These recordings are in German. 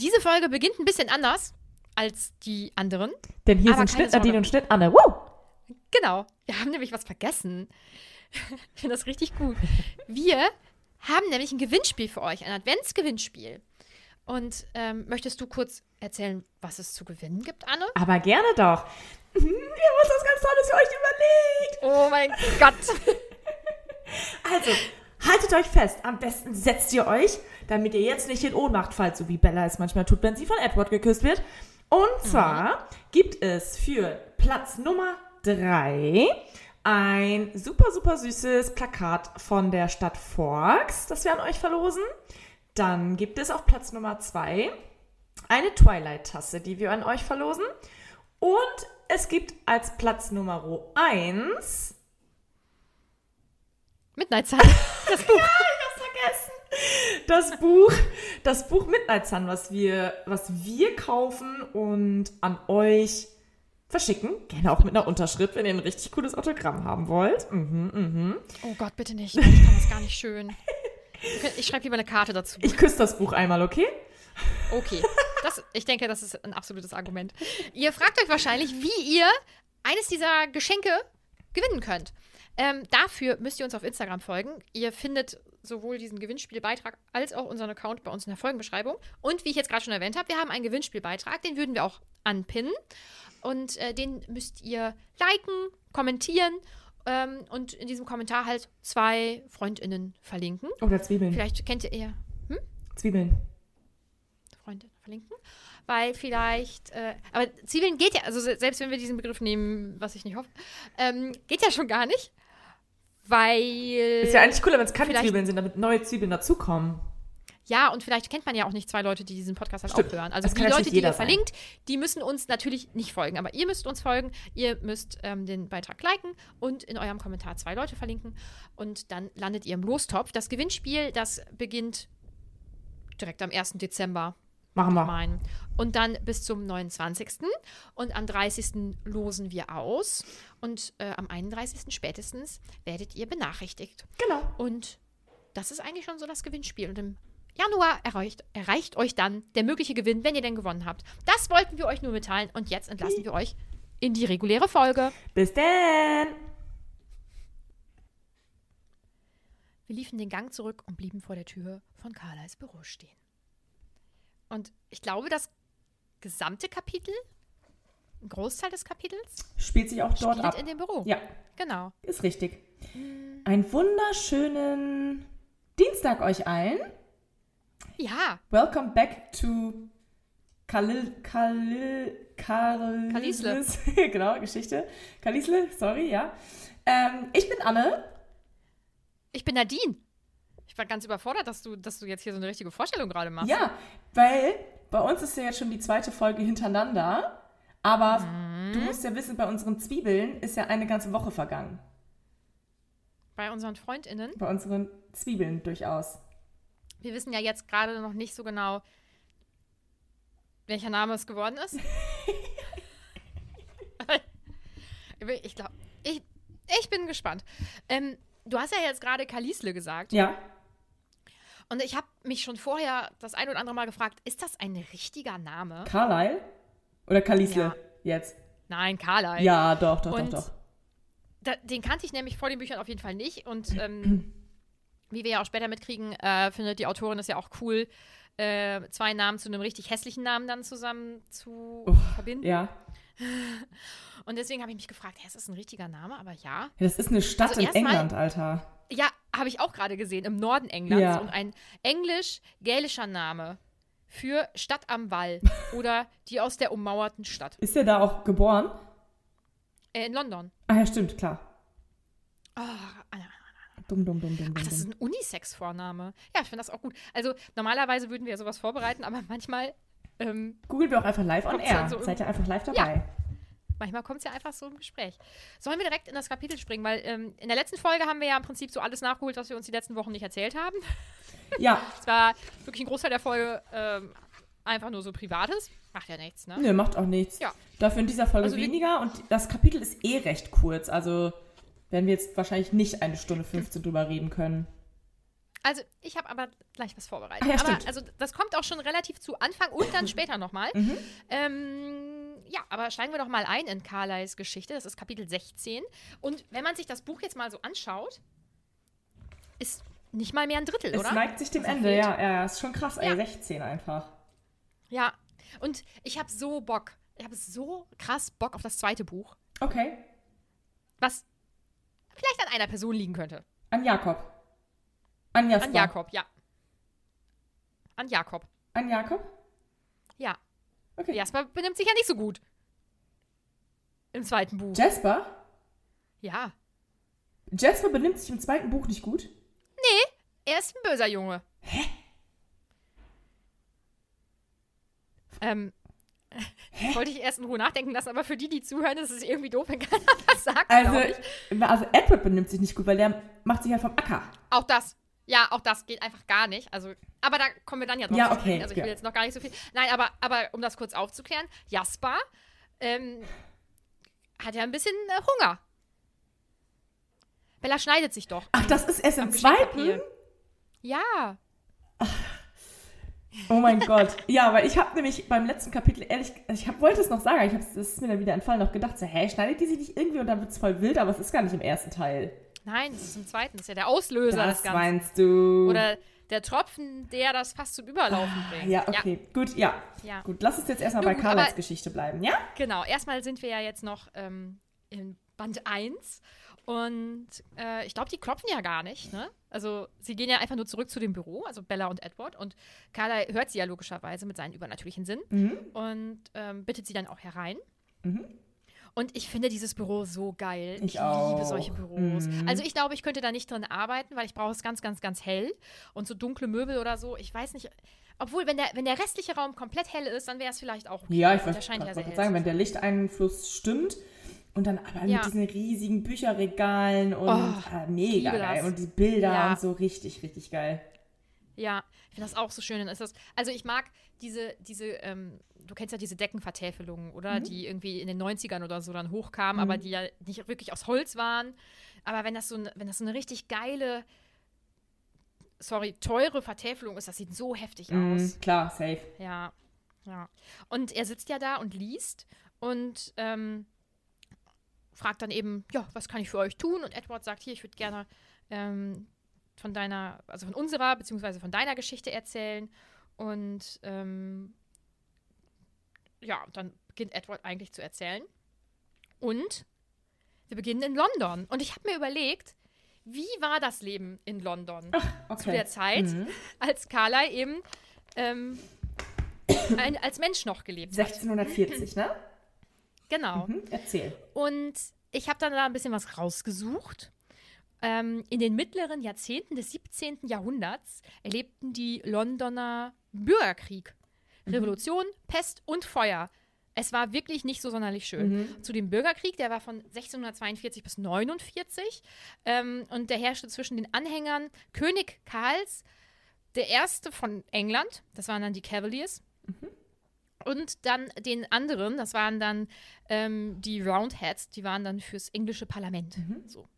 Diese Folge beginnt ein bisschen anders als die anderen. Denn hier sind Schnitt Nadine und Schnitt Anne. Woo! Genau. Wir haben nämlich was vergessen. Ich finde das richtig gut. Wir haben nämlich ein Gewinnspiel für euch, ein Adventsgewinnspiel. Und ähm, möchtest du kurz erzählen, was es zu gewinnen gibt, Anne? Aber gerne doch. Mhm, Ihr habt was ganz Tolles für euch überlegt. Oh mein Gott. Also, haltet euch fest. Am besten setzt ihr euch, damit ihr jetzt nicht in Ohnmacht fallt, so wie Bella es manchmal tut, wenn sie von Edward geküsst wird. Und zwar gibt es für Platz Nummer 3 ein super, super süßes Plakat von der Stadt Forks, das wir an euch verlosen. Dann gibt es auf Platz Nummer 2 eine Twilight-Tasse, die wir an euch verlosen. Und es gibt als Platz Nummer 1 Midnight Sun. Das Buch. vergessen. Das Buch, das Buch Midnight Sun, was wir, was wir kaufen und an euch verschicken. Gerne auch mit einer Unterschrift, wenn ihr ein richtig cooles Autogramm haben wollt. Mhm, mhm. Oh Gott, bitte nicht. Ich kann das gar nicht schön. Ich schreibe lieber eine Karte dazu. Ich küsse das Buch einmal, okay? Okay. Das, ich denke, das ist ein absolutes Argument. Ihr fragt euch wahrscheinlich, wie ihr eines dieser Geschenke gewinnen könnt. Ähm, dafür müsst ihr uns auf Instagram folgen. Ihr findet sowohl diesen Gewinnspielbeitrag als auch unseren Account bei uns in der Folgenbeschreibung. Und wie ich jetzt gerade schon erwähnt habe, wir haben einen Gewinnspielbeitrag, den würden wir auch anpinnen. Und äh, den müsst ihr liken, kommentieren ähm, und in diesem Kommentar halt zwei FreundInnen verlinken. Oder Zwiebeln. Vielleicht kennt ihr eher Zwiebeln. Freunde verlinken. Weil vielleicht, äh, aber Zwiebeln geht ja, also se- selbst wenn wir diesen Begriff nehmen, was ich nicht hoffe, ähm, geht ja schon gar nicht. Weil. Ist ja eigentlich cooler, wenn es keine Zwiebeln sind, damit neue Zwiebeln dazukommen. Ja, und vielleicht kennt man ja auch nicht zwei Leute, die diesen Podcast halt Stimmt. auch hören. Also die Leute, die ihr verlinkt, die müssen uns natürlich nicht folgen. Aber ihr müsst uns folgen, ihr müsst ähm, den Beitrag liken und in eurem Kommentar zwei Leute verlinken. Und dann landet ihr im Lostopf. Das Gewinnspiel, das beginnt direkt am 1. Dezember. Machen wir. meinen. Und dann bis zum 29. Und am 30. losen wir aus. Und äh, am 31. spätestens werdet ihr benachrichtigt. Genau. Und das ist eigentlich schon so das Gewinnspiel. Und im Januar erreicht, erreicht euch dann der mögliche Gewinn, wenn ihr denn gewonnen habt. Das wollten wir euch nur mitteilen. Und jetzt entlassen wir euch in die reguläre Folge. Bis denn. Wir liefen den Gang zurück und blieben vor der Tür von Carlys Büro stehen. Und ich glaube, das gesamte Kapitel, ein Großteil des Kapitels, Spielt sich auch dort spielt ab. in dem Büro. Ja, Genau. ist richtig. Einen wunderschönen Dienstag euch allen. Ja, Welcome back to Kalil, Kalil, Karl, Kalisle. genau, Geschichte. Kalisle, sorry, ja. Ähm, ich bin Anne. Ich bin Nadine. Ich war ganz überfordert, dass du, dass du jetzt hier so eine richtige Vorstellung gerade machst. Ja, weil bei uns ist ja jetzt schon die zweite Folge hintereinander. Aber Mhm. du musst ja wissen, bei unseren Zwiebeln ist ja eine ganze Woche vergangen. Bei unseren FreundInnen. Bei unseren Zwiebeln durchaus. Wir wissen ja jetzt gerade noch nicht so genau, welcher Name es geworden ist. ich glaube, ich, ich bin gespannt. Ähm, du hast ja jetzt gerade Kalisle gesagt. Ja, Und ich habe mich schon vorher das ein oder andere Mal gefragt, ist das ein richtiger Name? Carlyle? Oder Kalisle Ja. jetzt? Nein, Carlyle. Ja, doch, doch, Und- doch, doch. Da, den kannte ich nämlich vor den Büchern auf jeden Fall nicht. Und ähm, wie wir ja auch später mitkriegen, äh, findet die Autorin es ja auch cool, äh, zwei Namen zu einem richtig hässlichen Namen dann zusammen zu verbinden. Ja. Und deswegen habe ich mich gefragt, hä, ist das ein richtiger Name? Aber ja. Ja, Das ist eine Stadt Also in England, Alter. Ja, habe ich auch gerade gesehen, im Norden Englands. Ja. Und ein englisch-gälischer Name für Stadt am Wall oder die aus der ummauerten Stadt. Ist der da auch geboren? Äh, in London. Ah ja, stimmt, klar. Oh, Anna. Dumm, dumm, dumm, dumm, Ach, das ist ein Unisex-Vorname. Ja, ich finde das auch gut. Also normalerweise würden wir sowas vorbereiten, aber manchmal, ähm, Googeln wir auch einfach live on air. so Seid ihr einfach live dabei? Manchmal kommt es ja einfach so im Gespräch. Sollen wir direkt in das Kapitel springen? Weil ähm, in der letzten Folge haben wir ja im Prinzip so alles nachgeholt, was wir uns die letzten Wochen nicht erzählt haben. Ja. Es war wirklich ein Großteil der Folge ähm, einfach nur so Privates. Macht ja nichts, ne? Nö, macht auch nichts. Ja. Dafür in dieser Folge Also weniger und das Kapitel ist eh recht kurz. Also werden wir jetzt wahrscheinlich nicht eine Stunde 15 drüber reden können. Also, ich habe aber gleich was vorbereitet. Ah ja, aber also das kommt auch schon relativ zu Anfang und dann später nochmal. Mhm. Ähm, ja, aber steigen wir doch mal ein in Carlys Geschichte. Das ist Kapitel 16. Und wenn man sich das Buch jetzt mal so anschaut, ist nicht mal mehr ein Drittel, Es oder? neigt sich dem Ende, ja, ja. Ist schon krass, ey. Ja. 16 einfach. Ja. Und ich habe so Bock. Ich habe so krass Bock auf das zweite Buch, Okay. was vielleicht an einer Person liegen könnte. An Jakob. An Jasper. An Jakob, ja. An Jakob. An Jakob? Ja. Okay. Jasper benimmt sich ja nicht so gut. Im zweiten Buch. Jasper? ja. Jasper benimmt sich im zweiten Buch nicht gut? Er ist ein böser Junge. Hä? Ähm, wollte ich erst in Ruhe nachdenken lassen, aber für die, die zuhören, ist es irgendwie doof, wenn keiner was sagt, Also, also Edward benimmt sich nicht gut, weil der macht sich halt vom Acker. Auch das. Ja, auch das geht einfach gar nicht. Also, aber da kommen wir dann ja drauf Ja, okay. Also ich will ja. jetzt noch gar nicht so viel. Nein, aber, aber um das kurz aufzuklären, Jasper ähm, hat ja ein bisschen äh, Hunger. Bella schneidet sich doch. Ach, das ist erst im zweiten? Ja. Oh mein Gott. Ja, weil ich habe nämlich beim letzten Kapitel, ehrlich, ich hab, wollte es noch sagen, ich hab's, das ist mir dann wieder entfallen, noch gedacht, so, hä, schneidet die sich nicht irgendwie und dann wird's voll wild, aber es ist gar nicht im ersten Teil. Nein, das ist im zweiten. Das ist ja der Auslöser Das des Ganzen. meinst du. Oder der Tropfen, der das fast zum Überlaufen bringt. Ah, ja, okay. Gut, ja. Ja. Gut, lass uns jetzt erstmal bei Carlas Geschichte bleiben, ja? Genau, erstmal sind wir ja jetzt noch ähm, in Band 1 und äh, ich glaube, die klopfen ja gar nicht, ne? Also sie gehen ja einfach nur zurück zu dem Büro, also Bella und Edward und Carla hört sie ja logischerweise mit seinen übernatürlichen Sinn Mhm. und ähm, bittet sie dann auch herein. Mhm. Und ich finde dieses Büro so geil. Ich Ich, liebe solche Büros. Mhm. Also ich glaube, ich könnte da nicht drin arbeiten, weil ich brauche es ganz, ganz, ganz hell. Und so dunkle Möbel oder so, ich weiß nicht. Obwohl, wenn der, wenn der restliche Raum komplett hell ist, dann wäre es vielleicht auch okay. Ja, ich wollte ja sagen, zu wenn der. Lichteinfluss stimmt und dann aber Ja. mit diesen riesigen Bücherregalen und Oh, ah, mega geil. Und die Bilder Ja. und so richtig, richtig geil. Ja, ich finde das auch so schön. Dann ist das, also ich mag diese, diese, ähm, du kennst ja diese Deckenvertäfelungen, oder? Die irgendwie in den 90ern oder so dann hochkamen, aber die ja nicht wirklich aus Holz waren. Aber wenn das so, eine- wenn das so eine richtig geile, sorry, teure Vertäfelung ist, das sieht so heftig aus. Mhm, klar, safe. Ja, ja. Und er sitzt ja da und liest und ähm, fragt dann eben, ja, was kann ich für euch tun? Und Edward sagt, hier, ich würde gerne ähm, von deiner, also von unserer, beziehungsweise von deiner Geschichte erzählen. Und ähm, ja, dann beginnt Edward eigentlich zu erzählen. Und wir beginnen in London. Und ich habe mir überlegt, wie war das Leben in London? Okay. zu der Zeit, Mhm. als Carla eben ähm, ein, als Mensch noch gelebt hat. 1640, ne? Genau. Mhm, erzähl. Und ich habe dann da ein bisschen was rausgesucht. Ähm, in den mittleren Jahrzehnten des 17. Jahrhunderts erlebten die Londoner Bürgerkrieg. Revolution, Pest und Feuer. Es war wirklich nicht so sonderlich schön. Zu dem Bürgerkrieg, der war von 1642 bis 49 ähm, und der herrschte zwischen den Anhängern König Karls, der erste von England, das waren dann die Cavaliers, und dann den anderen, das waren dann ähm, die Roundheads, die waren dann fürs englische Parlament. So.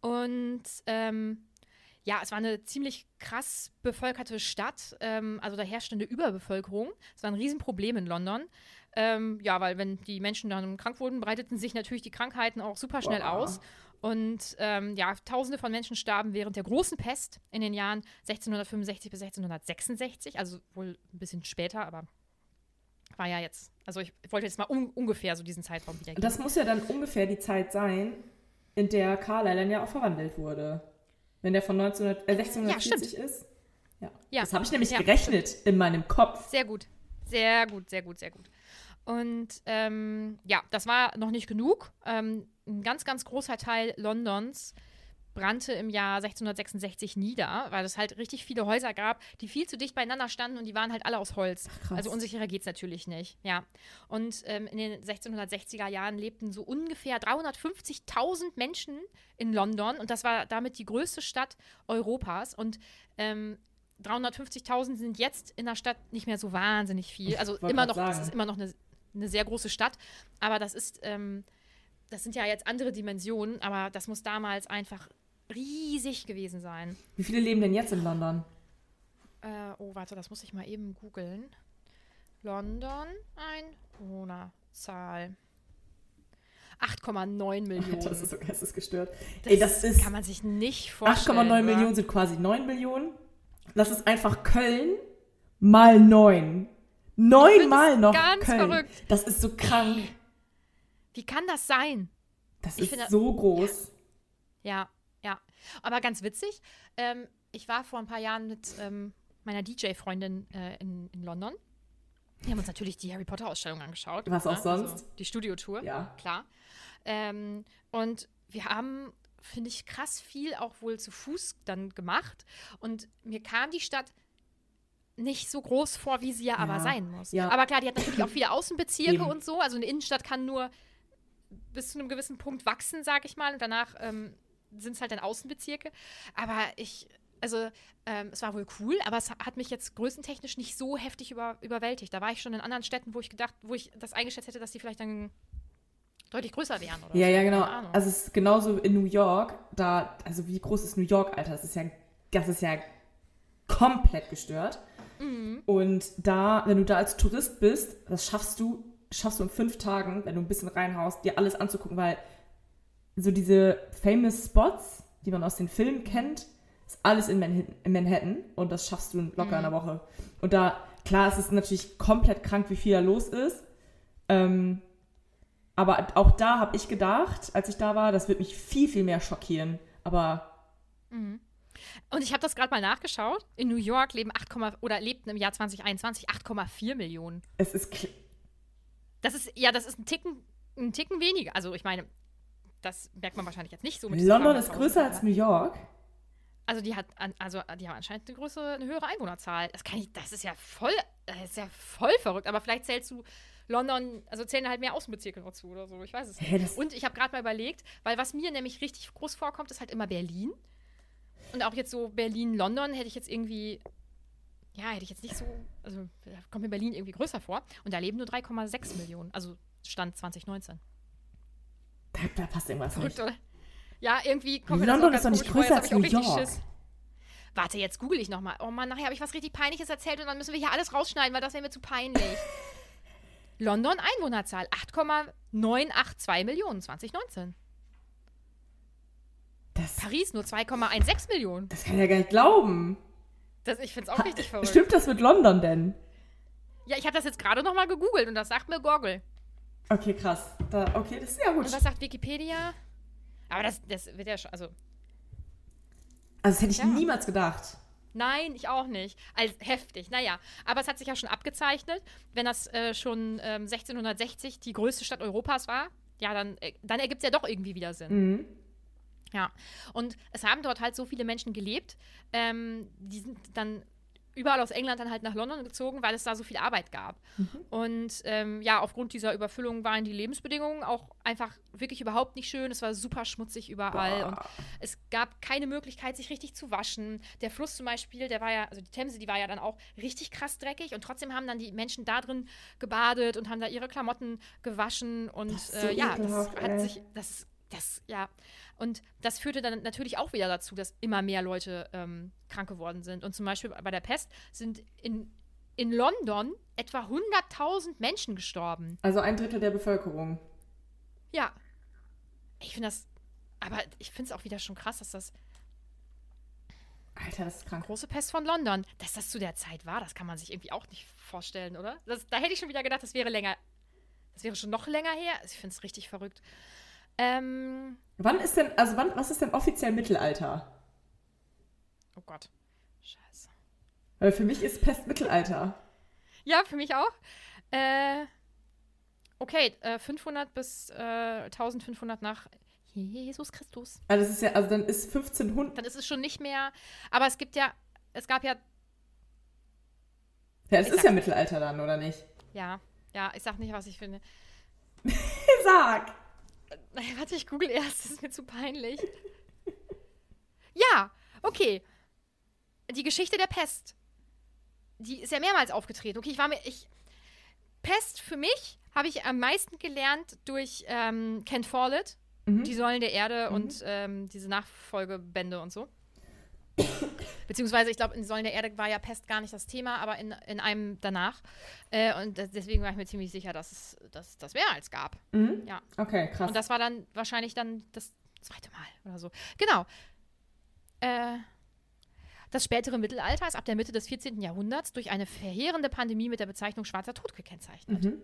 Und ähm, ja, es war eine ziemlich krass bevölkerte Stadt. Ähm, also da herrschte eine Überbevölkerung. Es war ein Riesenproblem in London. Ähm, ja, weil wenn die Menschen dann krank wurden, breiteten sich natürlich die Krankheiten auch super schnell Boah. aus. Und ähm, ja, tausende von Menschen starben während der großen Pest in den Jahren 1665 bis 1666. Also wohl ein bisschen später, aber war ja jetzt. Also ich wollte jetzt mal un ungefähr so diesen Zeitraum wiedergeben. Das muss ja dann ungefähr die Zeit sein, in der Carlyle dann ja auch verwandelt wurde. Wenn der von 1900, äh, 1640 ist. Ja. Ja. Das habe ich nämlich Ja, gerechnet in meinem Kopf. Sehr gut. Sehr gut, sehr gut, sehr gut. Und ähm, ja, das war noch nicht genug. Ähm, ein ganz, ganz großer Teil Londons brannte im Jahr 1666 nieder, weil es halt richtig viele Häuser gab, die viel zu dicht beieinander standen und die waren halt alle aus Holz. krass. also unsicherer geht es natürlich nicht. Ja. Und ähm, in den 1660er Jahren lebten so ungefähr 350.000 Menschen in London und das war damit die größte Stadt Europas. Und ähm, 350.000 sind jetzt in der Stadt nicht mehr so wahnsinnig viel. Also immer noch, das sagen. ist immer noch eine, eine sehr große Stadt, aber das ist, ähm, das sind ja jetzt andere Dimensionen, aber das muss damals einfach riesig gewesen sein. Wie viele leben denn jetzt in London? Äh, oh, warte, das muss ich mal eben googeln. London, Einwohnerzahl. 8,9 Millionen. Das ist so geistesgestört. Das Ey, das ist kann man sich nicht vorstellen. 8,9 oder? Millionen sind quasi 9 Millionen. Das ist einfach Köln mal 9. Neunmal noch ganz Köln. verrückt. Das ist so krank. Wie kann das sein? Das Ich ist so groß. Ja, ja. Aber ganz witzig. Ähm, ich war vor ein paar Jahren mit ähm, meiner DJ-Freundin äh, in, in London. Wir haben uns natürlich die Harry Potter-Ausstellung angeschaut. Was auch ne? sonst. Also die Studiotour. Ja. Klar. Ähm, und wir haben, finde ich, krass viel auch wohl zu Fuß dann gemacht. Und mir kam die Stadt nicht so groß vor, wie sie ja, aber Ja. sein muss. Ja. Aber klar, die hat natürlich auch viele Außenbezirke Eben. und so. Also eine Innenstadt kann nur bis zu einem gewissen Punkt wachsen, sag ich mal. Und danach ähm, sind es halt dann Außenbezirke. Aber ich, also ähm, es war wohl cool, aber es hat mich jetzt größentechnisch nicht so heftig über, überwältigt. Da war ich schon in anderen Städten, wo ich gedacht, wo ich das eingeschätzt hätte, dass die vielleicht dann deutlich größer wären. Oder Ja, so. ja, genau. Also es ist genauso in New York. Da, also wie groß ist New York, Alter? Das ist ja, das ist ja komplett gestört. Mhm. Und da, wenn du da als Tourist bist, das schaffst du, schaffst du in fünf Tagen, wenn du ein bisschen reinhaust, dir alles anzugucken, weil so diese famous Spots, die man aus den Filmen kennt, ist alles in Manhattan, in Manhattan und das schaffst du locker in Mhm. einer Woche. Und da, klar, es ist natürlich komplett krank, wie viel da los ist. Ähm, aber auch da habe ich gedacht, als ich da war, das wird mich viel, viel mehr schockieren. Aber Und ich habe das gerade mal nachgeschaut. In New York leben 8, oder lebten im Jahr 2021 8,4 Millionen. es ist, Das ist, ja, das ist ein Ticken, ein Ticken weniger. Also ich meine, das merkt man wahrscheinlich jetzt nicht so London ist 300.000, größer als New York. Also die hat, also die haben anscheinend eine größere, eine höhere Einwohnerzahl. Das kann ich, das ist ja voll, das ist ja voll verrückt. Aber vielleicht zählst du London, also zählen halt mehr Außenbezirke noch zu oder so. Ich weiß es nicht. Das- Und ich habe gerade mal überlegt, weil was mir nämlich richtig groß vorkommt, ist halt immer Berlin. Und auch jetzt so Berlin-London hätte ich jetzt irgendwie, ja, hätte ich jetzt nicht so, also da kommt mir Berlin irgendwie größer vor. Und da leben nur 3,6 Millionen, also Stand 2019. Da, passt irgendwas nicht. oder? Ja, irgendwie kommt London ist doch nicht größer als New York. Warte, jetzt google ich nochmal. Oh Mann, nachher habe ich was richtig Peinliches erzählt und dann müssen wir hier alles rausschneiden, weil das wäre mir zu peinlich. London Einwohnerzahl 8,982 Millionen 2019. Das, Paris nur 2,16 Millionen. das kann ich ja gar nicht glauben. Das, ich finde es auch richtig verrückt. Stimmt das mit London denn? Ja, ich habe das jetzt gerade nochmal gegoogelt und das sagt mir Goggle. Okay, krass. Da, okay, das ist ja gut. Und was sagt Wikipedia? Aber das, das wird ja schon, also Also das hätte ich Ja. niemals gedacht. Nein, ich auch nicht. Also heftig, naja. Aber es hat sich ja schon abgezeichnet, wenn das äh, schon ähm, 1660 die größte Stadt Europas war, ja, dann, äh, dann ergibt es ja doch irgendwie wieder Sinn. Mhm. Ja. Und es haben dort halt so viele Menschen gelebt, ähm, die sind dann überall aus England dann halt nach London gezogen, weil es da so viel Arbeit gab. Und ähm, ja, aufgrund dieser Überfüllung waren die Lebensbedingungen auch einfach wirklich überhaupt nicht schön. Es war super schmutzig überall und es gab keine Möglichkeit, sich richtig zu waschen. Der Fluss zum Beispiel, der war ja, also die Themse, die war ja dann auch richtig krass dreckig und trotzdem haben dann die Menschen da drin gebadet und haben da ihre Klamotten gewaschen und so äh, ja, das hat sich, das das, ja. Und das führte dann natürlich auch wieder dazu, dass immer mehr Leute ähm, krank geworden sind. Und zum Beispiel bei der Pest sind in, in London etwa 100.000 Menschen gestorben. Also ein Drittel der Bevölkerung. Ja. Ich finde das, aber ich finde es auch wieder schon krass, dass das Alter, das ist krank. große Pest von London, dass das zu der Zeit war, das kann man sich irgendwie auch nicht vorstellen, oder? Das, da hätte ich schon wieder gedacht, das wäre länger, das wäre schon noch länger her. Ich finde es richtig verrückt. Ähm, Wann ist denn, also wann, was ist denn offiziell Mittelalter? oh Gott. Scheiße. Weil für mich ist Pest Mittelalter. Ja, für mich auch. Äh, okay, äh, 500 bis äh, 1500 nach Jesus Christus. Also das ist ja, also dann ist 1500. Dann ist es schon nicht mehr. Aber es gibt ja, es gab ja, Ja, Ich ist sag- ja Mittelalter dann, oder nicht? ja, ja, ich sag nicht, was ich finde. Sag! Naja, warte, ich google erst, das ist mir zu peinlich. Ja, okay. Die Geschichte der Pest. Die ist ja mehrmals aufgetreten. Okay, ich war mir. Ich, Pest für mich habe ich am meisten gelernt durch ähm, Ken Follett, Mhm. Die Säulen der Erde und ähm, diese Nachfolgebände und so. Beziehungsweise, ich glaube, in Säulen der Erde war ja Pest gar nicht das Thema, aber in, in einem danach. Äh, und das- deswegen war ich mir ziemlich sicher, dass es dass, das mehrmals gab. Mhm. Ja. Okay, krass. Und das war dann wahrscheinlich dann das zweite Mal oder so. Genau. Äh, das spätere Mittelalter ist ab der Mitte des 14. Jahrhunderts durch eine verheerende Pandemie mit der Bezeichnung Schwarzer Tod gekennzeichnet. Mhm.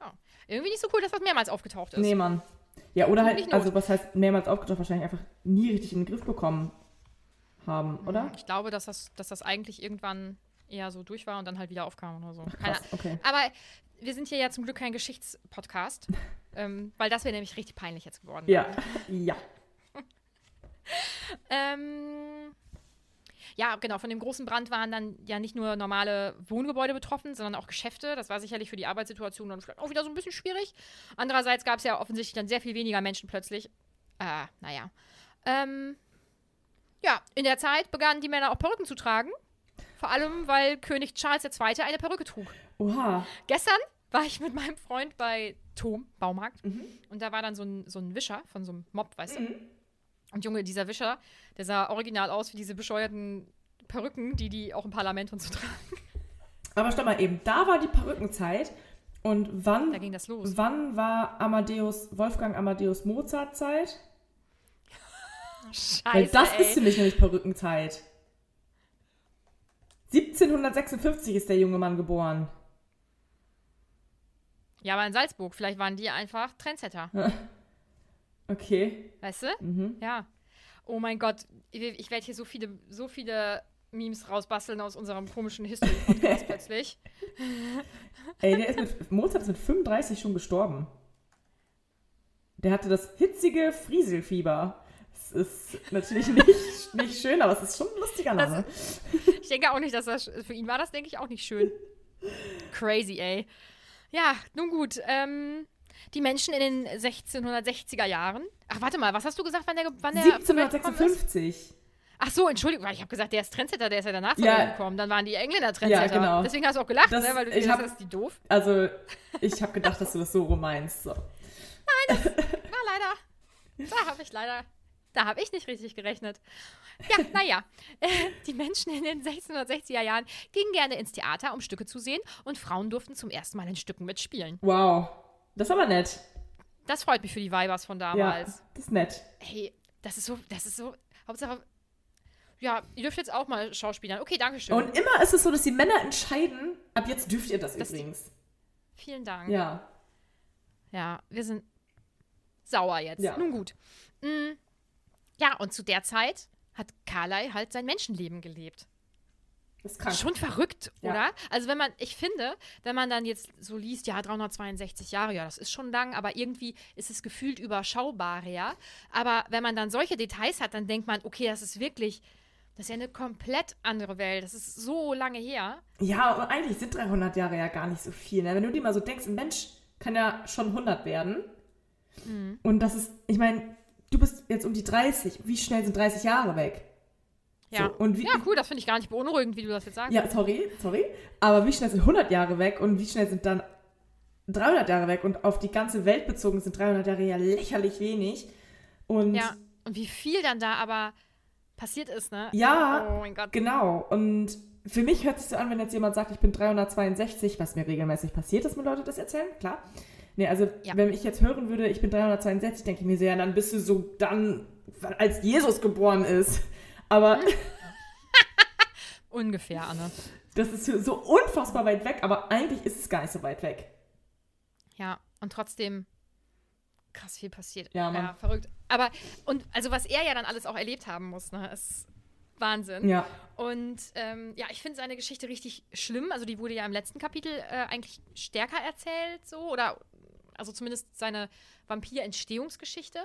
Ja. Irgendwie nicht so cool, dass das mehrmals aufgetaucht ist. Nee, Mann. Ja, oder Nicht halt, also was heißt mehrmals aufgetaucht, wahrscheinlich einfach nie richtig in den Griff bekommen haben, oder? Ich glaube, dass das, dass das eigentlich irgendwann eher so durch war und dann halt wieder aufkam oder so. Keine Krass, okay. Aber wir sind hier ja zum Glück kein Geschichtspodcast, ähm, weil das wäre nämlich richtig peinlich jetzt geworden. Ja, ja. Ähm, ja, genau. Von dem großen Brand waren dann ja nicht nur normale Wohngebäude betroffen, sondern auch Geschäfte. Das war sicherlich für die Arbeitssituation dann vielleicht auch wieder so ein bisschen schwierig. Andererseits gab es ja offensichtlich dann sehr viel weniger Menschen plötzlich. Äh, naja. Ähm, ja, in der Zeit begannen die Männer auch Perücken zu tragen. Vor allem, weil König Charles II. eine Perücke trug. Oha. Gestern war ich mit meinem Freund bei Tom, Baumarkt. Und da war dann so ein, so ein Wischer von so einem Mob, weißt du? Und Junge, dieser Wischer, der sah original aus wie diese bescheuerten Perücken, die die auch im Parlament und so tragen. Aber stopp mal eben, da war die Perückenzeit. Und wann, Da ging das los. wann war Amadeus, Wolfgang Amadeus Mozart Zeit? Scheiße, Weil das ey. ist nämlich nämlich Perückenzeit. 1756 ist der junge Mann geboren. Ja, aber in Salzburg, vielleicht waren die einfach Trendsetter. Okay. Weißt du? Mhm. Ja. Oh mein Gott, ich, ich werde hier so viele, so viele Memes rausbasteln aus unserem komischen History-Podcast plötzlich. Ey, der ist mit, Mozart ist mit 35 schon gestorben. Der hatte das hitzige Frieselfieber. Das ist natürlich nicht, nicht schön, aber es ist schon ein lustiger Name. Ich denke auch nicht, dass das, für ihn war das, denke ich, auch nicht schön. Crazy, ey. Ja, nun gut. Ähm, die Menschen in den 1660er Jahren. Ach, warte mal, was hast du gesagt, wann der, wann der zur Welt gekommen ist? 1756. Ach so, Entschuldigung, weil ich habe gesagt, der ist Trendsetter, der ist ja danach Ja. Gekommen. Dann waren die Engländer Trendsetter. genau. Deswegen hast du auch gelacht, Das- ne? weil du ich hab- das ist die doof. Also, ich habe gedacht, dass du das so rum meinst. So. Na, leider. Da habe ich leider. Da habe ich nicht richtig gerechnet. Ja, naja. Äh, die Menschen in den 1660er Jahren gingen gerne ins Theater, um Stücke zu sehen, und Frauen durften zum ersten Mal in Stücken mitspielen. Wow. Das ist aber nett. Das freut mich für die Weibers von Ja, damals. das ist nett. Hey, das ist so, das ist so, Hauptsache, ja, ihr dürft jetzt auch mal Schauspielern. Okay, danke schön. Und immer ist es so, dass die Männer entscheiden, ab jetzt dürft ihr das, Das- übrigens. Vielen Dank. Ja. Ja, wir sind sauer jetzt. Ja. Nun gut. Mm, ja, und zu der Zeit hat Carlyle halt sein Menschenleben gelebt. Das ist krank. Schon verrückt, Ja. oder? Also wenn man, ich finde, wenn man dann jetzt so liest, ja, 362 Jahre, ja, das ist schon lang, aber irgendwie ist es gefühlt überschaubar, ja. Aber wenn man dann solche Details hat, dann denkt man, okay, das ist wirklich, das ist ja eine komplett andere Welt. Das ist so lange her. Ja, und eigentlich sind 300 Jahre ja gar nicht so viel. Ne? Wenn du dir mal so denkst, ein Mensch kann ja schon 100 werden. Mhm. Und das ist, ich meine, du bist jetzt um die 30. Wie schnell sind 30 Jahre weg? Ja, So, und wie- ja cool, das finde ich gar nicht beunruhigend, wie du das jetzt sagst. Ja, sorry, sorry. Aber wie schnell sind 100 Jahre weg und wie schnell sind dann 300 Jahre weg? Und auf die ganze Welt bezogen sind 300 Jahre ja lächerlich wenig. Und Ja, und wie viel dann da aber passiert ist, ne? Ja, Oh mein Gott. genau. Und für mich hört sich so an, wenn jetzt jemand sagt, ich bin 362, was mir regelmäßig passiert, dass mir Leute das erzählen, klar. Nee, also Ja. wenn ich jetzt hören würde, ich bin 362, denke ich mir so, ja, dann bist du so dann, als Jesus geboren ist. Aber Ungefähr, Anne. das ist so unfassbar weit weg, aber eigentlich ist es gar nicht so weit weg. Ja, und trotzdem krass viel passiert. Ja, Mann. verrückt. Aber, und also was er ja dann alles auch erlebt haben muss, ne, ist Wahnsinn. Ja. Und ähm, ja, ich finde seine Geschichte richtig schlimm. Also die wurde ja im letzten Kapitel äh, eigentlich stärker erzählt, so, oder also zumindest seine Vampir-Entstehungsgeschichte.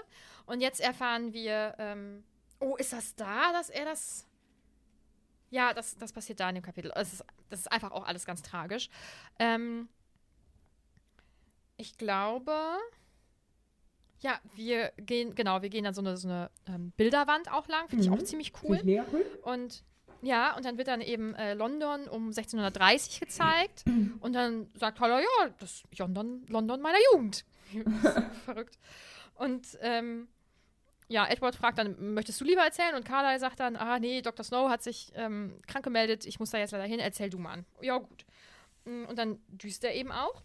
Und jetzt erfahren wir, ähm, oh, ist das da, dass er das. Ja, das, das passiert da in dem Kapitel. Es ist, das ist einfach auch alles ganz tragisch. Ähm, ich glaube, ja, wir gehen, genau, wir gehen dann so eine, so eine ähm, Bilderwand auch lang. Finde ich Mhm. auch ziemlich Finde cool. ich mega cool. Und ja, und dann wird dann eben äh, London um 1630 gezeigt. und dann sagt Holler, ja, das ist London, London meiner Jugend. Verrückt. Und ähm, ja, Edward fragt dann, möchtest du lieber erzählen? Und Carlyle sagt dann, ah nee, Dr. Snow hat sich ähm, krank gemeldet, ich muss da jetzt leider hin, erzähl du mal an. Ja, gut. Mm, Und dann düst er eben auch.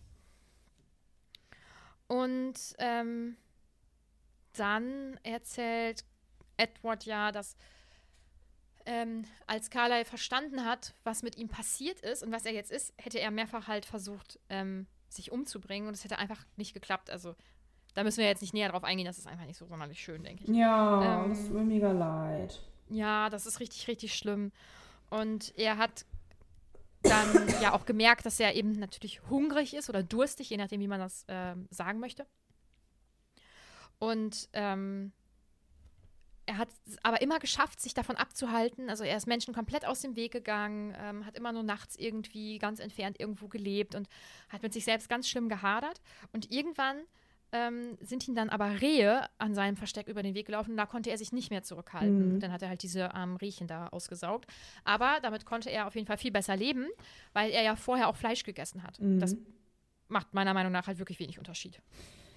Und ähm, dann erzählt Edward ja, dass ähm, als Carlyle verstanden hat, was mit ihm passiert ist und was er jetzt ist, hätte er mehrfach halt versucht, ähm, sich umzubringen und es hätte einfach nicht geklappt. Also da müssen wir jetzt nicht näher drauf eingehen, das ist einfach nicht so sonderlich schön, denke ich. Ja, Ähm, das tut mir mega leid. Ja, das ist richtig, richtig schlimm. Und er hat dann ja auch gemerkt, dass er eben natürlich hungrig ist oder durstig, je nachdem, wie man das ähm, sagen möchte. Und ähm, er hat es aber immer geschafft, sich davon abzuhalten. Also er ist Menschen komplett aus dem Weg gegangen, ähm, hat immer nur nachts irgendwie ganz entfernt irgendwo gelebt und hat mit sich selbst ganz schlimm gehadert. Und irgendwann ähm, sind ihm dann aber Rehe an seinem Versteck über den Weg gelaufen und da konnte er sich nicht mehr zurückhalten. Mhm. Dann hat er halt diese armen Rehchen da ausgesaugt. Aber damit konnte er auf jeden Fall viel besser leben, weil er ja vorher auch Fleisch gegessen hat. Mhm. Das macht meiner Meinung nach halt wirklich wenig Unterschied.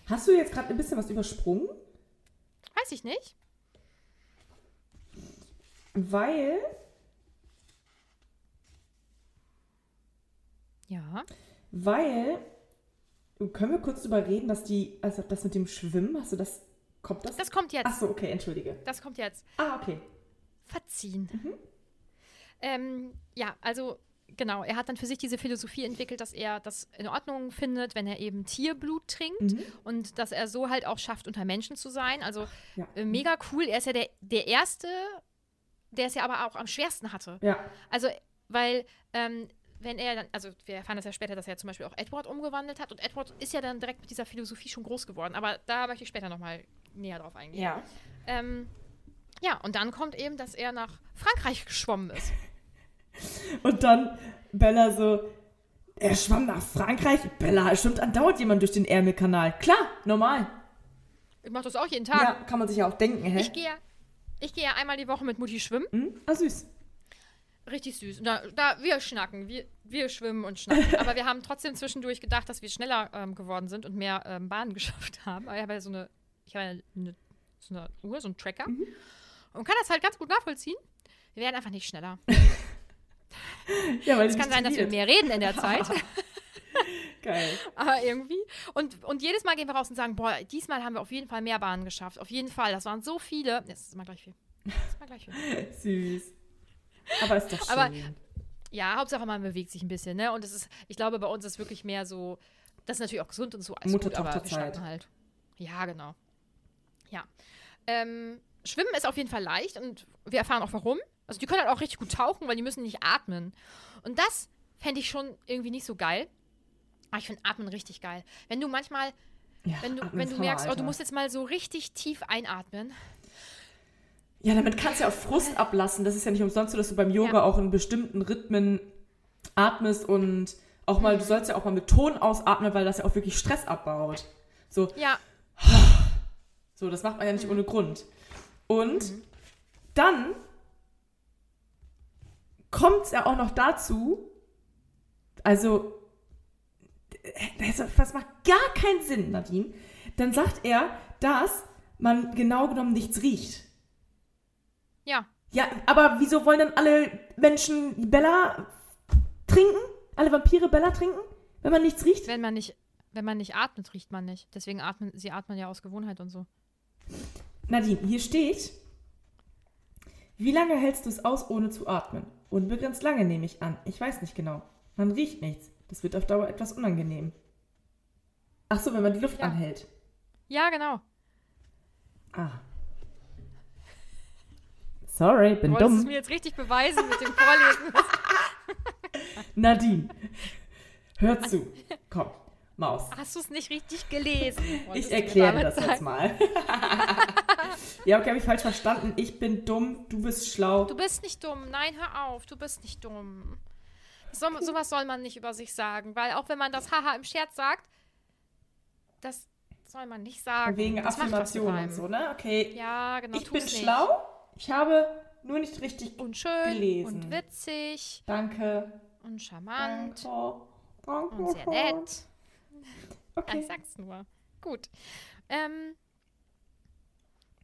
Hast du jetzt gerade ein bisschen was übersprungen? Weiß ich nicht. Weil Ja. Weil, können wir kurz drüber reden, dass die, also das mit dem Schwimmen, hast du das, kommt das? Das kommt jetzt. Ach so, okay, entschuldige. Das kommt jetzt. Ah, okay. Verziehen. Ähm, ja, also genau, er hat dann für sich diese Philosophie entwickelt, dass er das in Ordnung findet, wenn er eben Tierblut trinkt Mhm. und dass er so halt auch schafft, unter Menschen zu sein. Also Ja. äh, mega cool. Er ist ja der, der Erste, der es ja aber auch am schwersten hatte. Ja, Also, weil, ähm, wenn er dann, also wir erfahren das ja später, dass er zum Beispiel auch Edward umgewandelt hat und Edward ist ja dann direkt mit dieser Philosophie schon groß geworden, aber da möchte ich später nochmal näher drauf eingehen. ja. Ähm, ja, und dann kommt eben, dass er nach Frankreich geschwommen ist. Und dann Bella so, er schwamm nach Frankreich. Bella, es schwimmt andauernd jemand durch den Ärmelkanal. Klar, normal. Ich mache das auch jeden Tag. Ja, kann man sich ja auch denken, hä? Ich gehe ja, ich gehe ja einmal die Woche mit Mutti schwimmen. Hm? Ah, süß. Richtig süß. Und Da, da, wir schnacken, wir, wir schwimmen und schnacken. Aber wir haben trotzdem zwischendurch gedacht, dass wir schneller ähm, geworden sind und mehr ähm, Bahnen geschafft haben. Aber ich habe ja so eine, ich habe ja eine, so eine Uhr, so einen Tracker. Und kann das halt ganz gut nachvollziehen. Wir werden einfach nicht schneller. Ja, weil Es kann sein, dass wir mehr reden in der Zeit. Geil. Aber irgendwie. Und, und jedes Mal gehen wir raus und sagen, boah, diesmal haben wir auf jeden Fall mehr Bahnen geschafft. Auf jeden Fall. Das waren so viele. Jetzt ist immer gleich viel. Das ist immer gleich viel. Süß. Aber ist doch schön. Aber- Ja, Hauptsache man bewegt sich ein bisschen, ne? Und es ist, ich glaube, bei uns ist wirklich mehr so, das ist natürlich auch gesund und so, alles gut, aber wir halt. Ja, genau. Ja. Ähm, Schwimmen ist auf jeden Fall leicht und wir erfahren auch warum. Also die können halt auch richtig gut tauchen, weil die müssen nicht atmen. Und das fände ich schon irgendwie nicht so geil. Aber ich finde Atmen richtig geil. Wenn du manchmal, Ja, wenn du, wenn du merkst, oh, du musst jetzt mal so richtig tief einatmen. Ja, damit kannst du ja auch Frust ablassen. Das ist ja nicht umsonst so, dass du beim Yoga Ja. auch in bestimmten Rhythmen atmest und auch mal, du sollst ja auch mal mit Ton ausatmen, weil das ja auch wirklich Stress abbaut. So, Ja, so das macht man ja nicht ohne Grund. Und dann kommt es ja auch noch dazu, also, das, das macht gar keinen Sinn, Nadine. Dann sagt er, dass man genau genommen nichts riecht. ja. Ja, aber wieso wollen dann alle Menschen Bella trinken? Alle Vampire Bella trinken? Wenn man nichts riecht? Wenn man nicht, wenn man nicht atmet, riecht man nicht. Deswegen atmen, sie atmen ja aus Gewohnheit und so. Nadine, hier steht, wie lange hältst du es aus, ohne zu atmen? Unbegrenzt lange nehme ich an. Ich weiß nicht genau. Man riecht nichts. Das wird auf Dauer etwas unangenehm. Ach so, wenn man die Luft Ja. anhält. Ja, genau. Ah. Sorry, bin Du wolltest es dumm. mir jetzt richtig beweisen mit dem Vorlesen. Nadine, hör zu. Komm, Maus. Hast du es nicht richtig gelesen? wolltest Ich du erkläre das jetzt sagen. mal. ja, okay, habe ich falsch verstanden. Ich bin dumm, du bist schlau. Du bist nicht dumm. Nein, hör auf. Du bist nicht dumm. So, sowas soll man nicht über sich sagen, weil auch wenn man das Haha im Scherz sagt, das soll man nicht sagen. Wegen das Affirmationen und so, ne? Okay. Ja, genau. ich bin nicht. schlau. Ich habe nur nicht richtig. Und schön gelesen. und witzig Danke. und charmant Danke. Danke. und sehr nett. Okay. ich sag's nur. Gut. Ähm.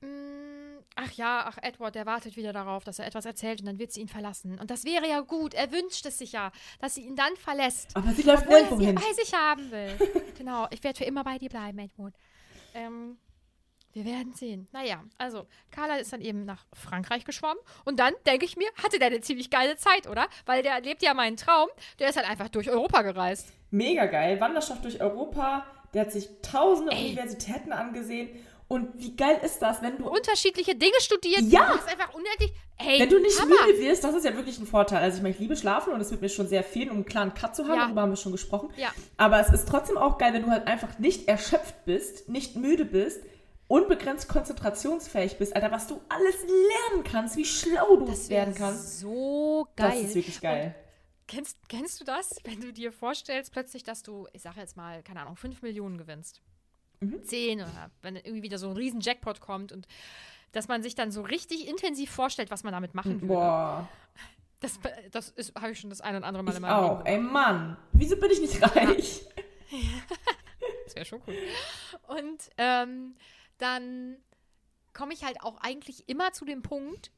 Mh, Ach ja, ach, Edward, der wartet wieder darauf, dass er etwas erzählt und dann wird sie ihn verlassen. Und das wäre ja gut. Er wünscht es sich ja, dass sie ihn dann verlässt. Aber sie läuft sie hin. bei sich haben will. genau, ich werde für immer bei dir bleiben, Edward. Ähm, wir werden sehen. Naja, also Carla ist dann eben nach Frankreich geschwommen und dann, denke ich mir, hatte der eine ziemlich geile Zeit, oder? Weil der lebt ja meinen Traum. Der ist halt einfach durch Europa gereist. Mega geil. Wanderschaft durch Europa. Der hat sich tausende Ey. Universitäten angesehen. Und wie geil ist das, wenn du Unterschiedliche Dinge studiert. Ja. Das ist einfach unendlich. Ey, Wenn du nicht Hammer. müde wirst, das ist ja wirklich ein Vorteil. Also ich meine, ich liebe Schlafen und es wird mir schon sehr fehlen, um einen klaren Cut zu haben. Ja. Darüber haben wir schon gesprochen. Ja. Aber es ist trotzdem auch geil, wenn du halt einfach nicht erschöpft bist, nicht müde bist, unbegrenzt konzentrationsfähig bist. Alter, was du alles lernen kannst, wie schlau du Das werden kannst. so geil. Das ist wirklich geil. Kennst, kennst du das, wenn du dir vorstellst, plötzlich, dass du, ich sage jetzt mal, keine Ahnung, 5 Millionen gewinnst? Mhm. 10 oder wenn irgendwie wieder so ein riesen Jackpot kommt und dass man sich dann so richtig intensiv vorstellt, was man damit machen würde. Boah, Das, das habe ich schon das ein und andere Mal in ich meinem auch. Leben Ey Mann, wieso bin ich nicht reich? Das wäre schon cool. Und ähm, dann komme ich halt auch eigentlich immer zu dem Punkt,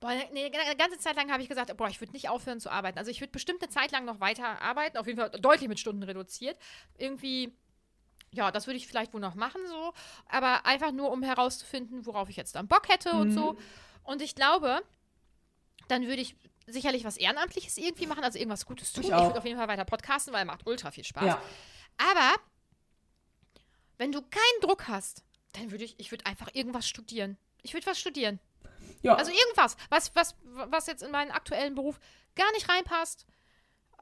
boah, nee, eine ganze Zeit lang habe ich gesagt, boah, ich würde nicht aufhören zu arbeiten. Also ich würde bestimmt eine Zeit lang noch weiter arbeiten, auf jeden Fall deutlich mit Stunden reduziert. Irgendwie, ja, das würde ich vielleicht wohl noch machen so, aber einfach nur, um herauszufinden, worauf ich jetzt dann Bock hätte und so. Und ich glaube, dann würde ich sicherlich was Ehrenamtliches irgendwie machen, also irgendwas Gutes tun. Ich Ich, würde auf jeden Fall weiter podcasten, weil macht ultra viel Spaß. Ja. Aber wenn du keinen Druck hast, dann würde ich, ich würde einfach irgendwas studieren. Ich würde was studieren. Ja, Also irgendwas, was, was, was jetzt in meinen aktuellen Beruf gar nicht reinpasst,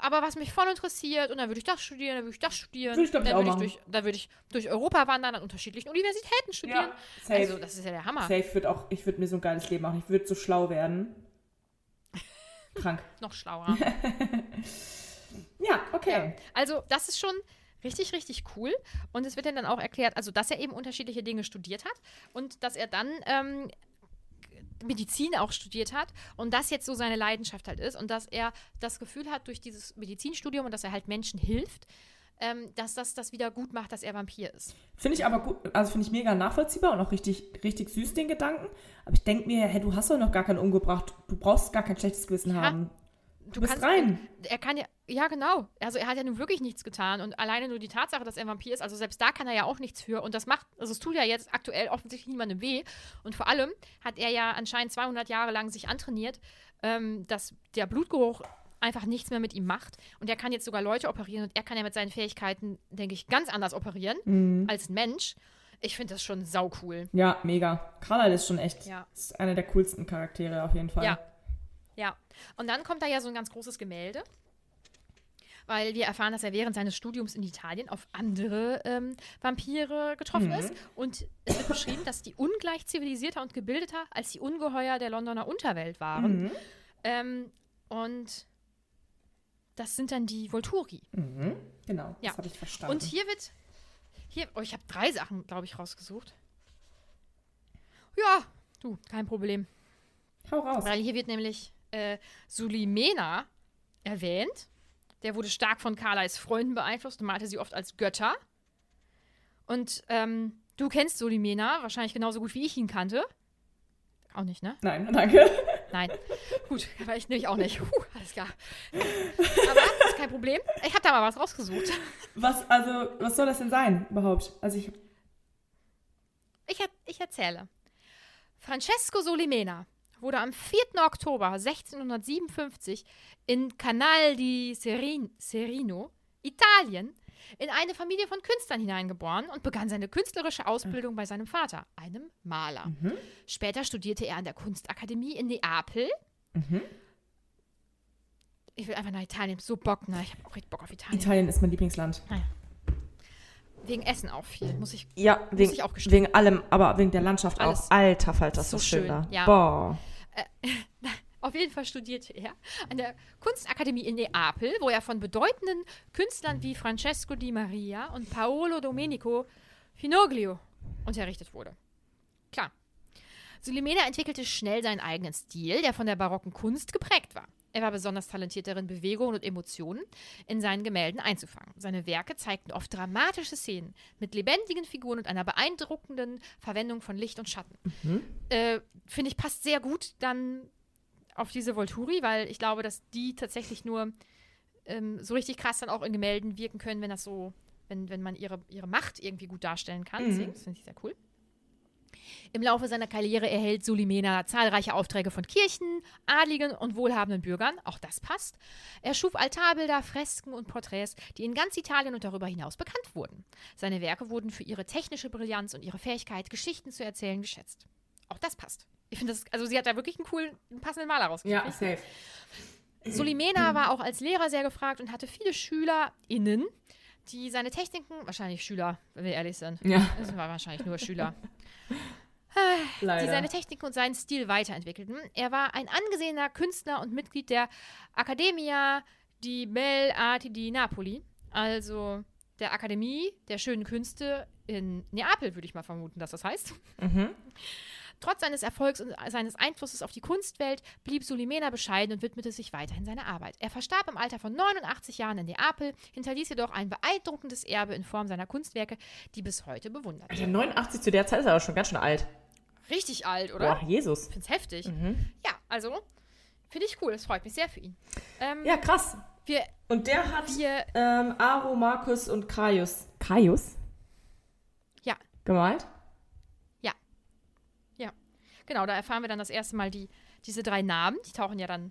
aber was mich voll interessiert. Und dann würde ich das studieren, dann würde ich das studieren. Würde ich, ich, dann würde machen. durch, dann würde ich durch Europa wandern, an unterschiedlichen Universitäten studieren. ja. Also, das ist ja der Hammer. safe wird auch, ich würde mir so ein geiles Leben machen. Ich würde so schlau werden. Krank. Noch schlauer. Ja, okay. Ja. Also, das ist schon richtig, richtig cool. Und es wird dann auch erklärt, also, dass er eben unterschiedliche Dinge studiert hat und dass er dann ähm, Medizin auch studiert hat und das jetzt so seine Leidenschaft halt ist und dass er das Gefühl hat durch dieses Medizinstudium und dass er halt Menschen hilft, ähm, dass das das wieder gut macht, dass er Vampir ist. Finde ich aber gut, also finde ich mega nachvollziehbar und auch richtig, richtig süß, den Gedanken. Aber ich denke mir, hey, du hast doch noch gar keinen umgebracht. Du brauchst gar kein schlechtes Gewissen Ja, haben. Du bist rein. Er kann ja, ja genau. Also er hat ja nun wirklich nichts getan und alleine nur die Tatsache, dass er ein Vampir ist, also selbst da kann er ja auch nichts für und das macht, also es tut ja jetzt aktuell offensichtlich niemandem weh und vor allem hat er ja anscheinend 200 Jahre lang sich antrainiert, ähm, dass der Blutgeruch einfach nichts mehr mit ihm macht und er kann jetzt sogar Leute operieren und er kann ja mit seinen Fähigkeiten, denke ich, ganz anders operieren Mhm. als ein Mensch. Ich finde das schon sau cool. Ja, mega. Carlyle ist schon echt Ja. ist einer der coolsten Charaktere auf jeden Fall. Ja. Ja. Und dann kommt da ja so ein ganz großes Gemälde. Weil wir erfahren, dass er während seines Studiums in Italien auf andere ähm, Vampire getroffen ist. Und es wird beschrieben, dass die ungleich zivilisierter und gebildeter als die Ungeheuer der Londoner Unterwelt waren. Mhm. Ähm, und das sind dann die Volturi. Mhm. Genau, Ja. das habe ich verstanden. Und hier wird. Hier, oh, ich habe drei Sachen, glaube ich, rausgesucht. Ja, du, kein Problem. Hau raus. Weil hier wird nämlich äh, Sulimena erwähnt. Der wurde stark von Carlys Freunden beeinflusst und malte sie oft als Götter. Und ähm, du kennst Sulimena wahrscheinlich genauso gut, wie ich ihn kannte. Auch nicht, ne? Nein, danke. Nein. Gut, aber ich nämlich auch nicht. Puh, alles klar. Aber ist kein Problem. Ich habe da mal was rausgesucht. Was, also, was soll das denn sein überhaupt? Also ich. Ich, ich erzähle. Francesco Solimena wurde am 4. Oktober 1657 in Canal di Serin, Serino, Italien, in eine Familie von Künstlern hineingeboren und begann seine künstlerische Ausbildung bei seinem Vater, einem Maler. Später studierte er an der Kunstakademie in Neapel. Ich will einfach nach Italien. So Bock, ne? Ich habe auch richtig Bock auf Italien. Italien ist mein Lieblingsland. Wegen Essen auch viel, muss ich. Ja, wegen, ich auch gestehen. wegen allem, aber wegen der Landschaft Alles. auch. Alter Falter, ist So schön schön, da. ja. Boah. Auf jeden Fall studierte er an der Kunstakademie in Neapel, wo er von bedeutenden Künstlern wie Francesco di Maria und Paolo Domenico Finoglio unterrichtet wurde. Klar. Sulimena entwickelte schnell seinen eigenen Stil, der von der barocken Kunst geprägt war. Er war besonders talentiert darin, Bewegungen und Emotionen in seinen Gemälden einzufangen. Seine Werke zeigten oft dramatische Szenen mit lebendigen Figuren und einer beeindruckenden Verwendung von Licht und Schatten. Äh, Finde ich, passt sehr gut dann auf diese Volturi, weil ich glaube, dass die tatsächlich nur ähm, so richtig krass dann auch in Gemälden wirken können, wenn das so, wenn, wenn man ihre, ihre Macht irgendwie gut darstellen kann. Deswegen, das finde ich sehr cool. Im Laufe seiner Karriere erhält Sulimena zahlreiche Aufträge von Kirchen, Adligen und wohlhabenden Bürgern. Auch das passt. Er schuf Altarbilder, Fresken und Porträts, die in ganz Italien und darüber hinaus bekannt wurden. Seine Werke wurden für ihre technische Brillanz und ihre Fähigkeit, Geschichten zu erzählen, geschätzt. Auch das passt. Ich finde das, also sie hat da wirklich einen coolen, einen passenden Maler rausgesucht. Ja, safe. Solimena war auch als Lehrer sehr gefragt und hatte viele SchülerInnen, die seine Techniken, wahrscheinlich Schüler, wenn wir ehrlich sind. Ja, Das waren wahrscheinlich nur Schüler. Leider. die seine Techniken und seinen Stil weiterentwickelten. Er war ein angesehener Künstler und Mitglied der Accademia di Belle Arti di Napoli, also der Akademie der schönen Künste in Neapel, würde ich mal vermuten, dass das heißt. Mhm. Trotz seines Erfolgs und seines Einflusses auf die Kunstwelt blieb Sulimena bescheiden und widmete sich weiterhin seiner Arbeit. Er verstarb im Alter von 89 Jahren in Neapel, hinterließ jedoch ein beeindruckendes Erbe in Form seiner Kunstwerke, die bis heute bewundert Alter, werden. 89 zu der Zeit ist aber schon ganz schön alt. Richtig alt, oder? Boah, Jesus. Ich find's heftig. Mhm. Ja, also finde ich cool. Es freut mich sehr für ihn. Ähm, Ja, krass. Wir, Und der hat wir, ähm, Aro, Markus und Caius. Caius? ja, Gemalt? Genau, da erfahren wir dann das erste Mal die, diese drei Namen. Die tauchen ja dann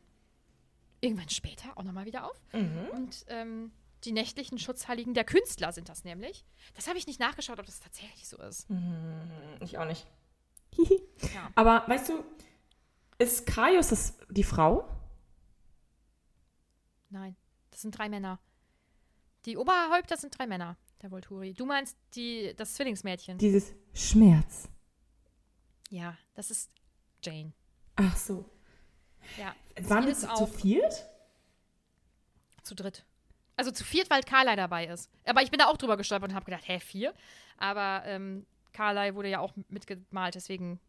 irgendwann später auch nochmal wieder auf. Mhm. Und ähm, die nächtlichen Schutzheiligen der Künstler sind das nämlich. Das habe ich nicht nachgeschaut, ob das tatsächlich so ist. Ich auch nicht. Ja. Aber weißt du, ist Caius das die Frau? Nein, das sind drei Männer. Die Oberhäupter sind drei Männer, der Volturi. Du meinst die, das Zwillingsmädchen. Dieses Schmerz. Ja, das ist Jane. Ach so. Ja, Waren ist zu, auch- viert? zu dritt. Also zu viert, weil Carly dabei ist. Aber ich bin da auch drüber gestolpert und habe gedacht, hä, vier? Aber ähm, Carly wurde ja auch mitgemalt, deswegen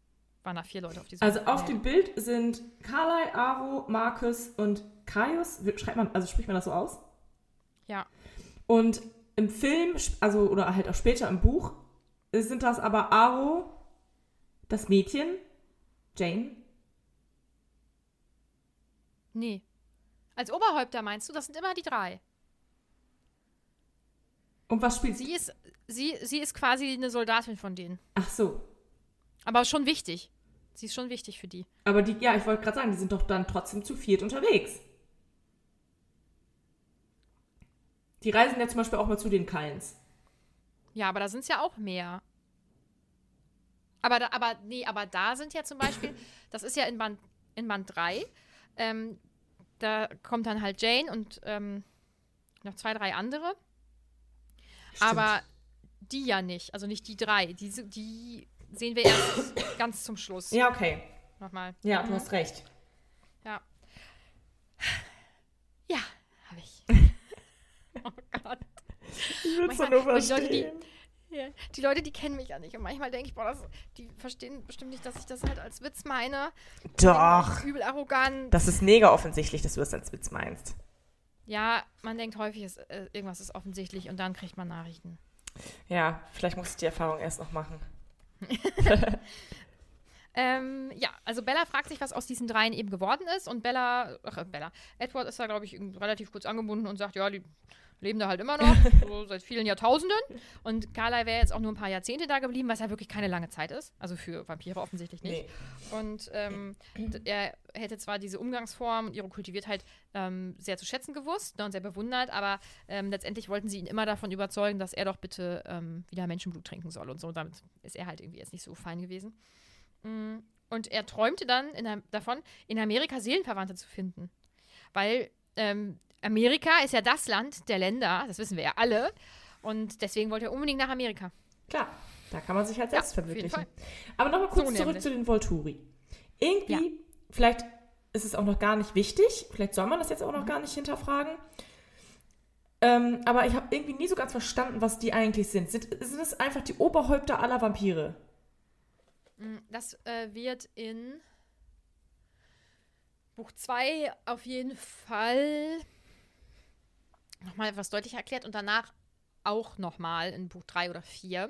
waren da vier Leute auf diesem Also auf Gemälde. dem Bild sind Carly, Aro, Markus und Caius. Schreibt man, also spricht man das so aus? Ja, Und im Film, also oder halt auch später im Buch, sind das aber Aro, das Mädchen, Jane. nee. Als Oberhäupter meinst du, das sind immer die drei. Und was spielt sie? Sie ist, sie, sie ist quasi eine Soldatin von denen. Ach so. Aber schon wichtig. Sie ist schon wichtig für die. Aber die, ja, ich wollte gerade sagen, die sind doch dann trotzdem zu viert unterwegs. Die reisen ja zum Beispiel auch mal zu den Kallens. Ja, aber da sind es ja auch mehr. Aber, da, aber, nee, aber da sind ja zum Beispiel, das ist ja in Band, in Band 3, ähm, da kommt dann halt Jane und ähm, noch zwei, drei andere. Aber die ja nicht, also nicht die drei. Die, die sehen wir erst ganz zum Schluss. Ja, okay. Nochmal. Ja, du hast recht. Ja. Ja, habe ich. oh Gott. Ich will es nur und die Leute, die- verstehen. Ja, die Leute, die kennen mich ja nicht. Und manchmal denke ich, boah, das, die verstehen bestimmt nicht, dass ich das halt als Witz meine. Doch. Übel arrogant. Das ist mega offensichtlich, dass du das als Witz meinst. Ja, man denkt häufig, ist, äh, irgendwas ist offensichtlich und dann kriegt man Nachrichten. Ja, vielleicht muss ich die Erfahrung erst noch machen. Ähm, ja, also Bella fragt sich, was aus diesen dreien eben geworden ist. Und Bella, ach, Bella, Edward ist da, glaube ich, relativ kurz angebunden und sagt, ja, die leben da halt immer noch, so seit vielen Jahrtausenden. Und Carla wäre jetzt auch nur ein paar Jahrzehnte da geblieben, was ja wirklich keine lange Zeit ist. Also für Vampire offensichtlich nicht. Nee. Und ähm, er hätte zwar diese Umgangsform und ihre Kultiviertheit ähm, sehr zu schätzen gewusst ne, und sehr bewundert, aber ähm, letztendlich wollten sie ihn immer davon überzeugen, dass er doch bitte ähm, wieder Menschenblut trinken soll und so. Damit ist er halt irgendwie jetzt nicht so fein gewesen. Mm, Und er träumte dann in, davon, in Amerika Seelenverwandte zu finden. Weil ähm, Amerika ist ja das Land der Länder, das wissen wir ja alle. Und deswegen wollte er unbedingt nach Amerika. Klar, da kann man sich halt Ja, selbst jeden verwirklichen. Aber nochmal kurz So zurück nämlich. zu den Volturi. Irgendwie, Ja. vielleicht ist es auch noch gar nicht wichtig, vielleicht soll man das jetzt auch Mhm. noch gar nicht hinterfragen. Ähm, aber ich habe irgendwie nie so ganz verstanden, was die eigentlich sind. Sind, sind es einfach die Oberhäupter aller Vampire? Mm, Das äh, wird in Buch 2 auf jeden Fall nochmal etwas deutlicher erklärt und danach auch nochmal in Buch 3 oder 4.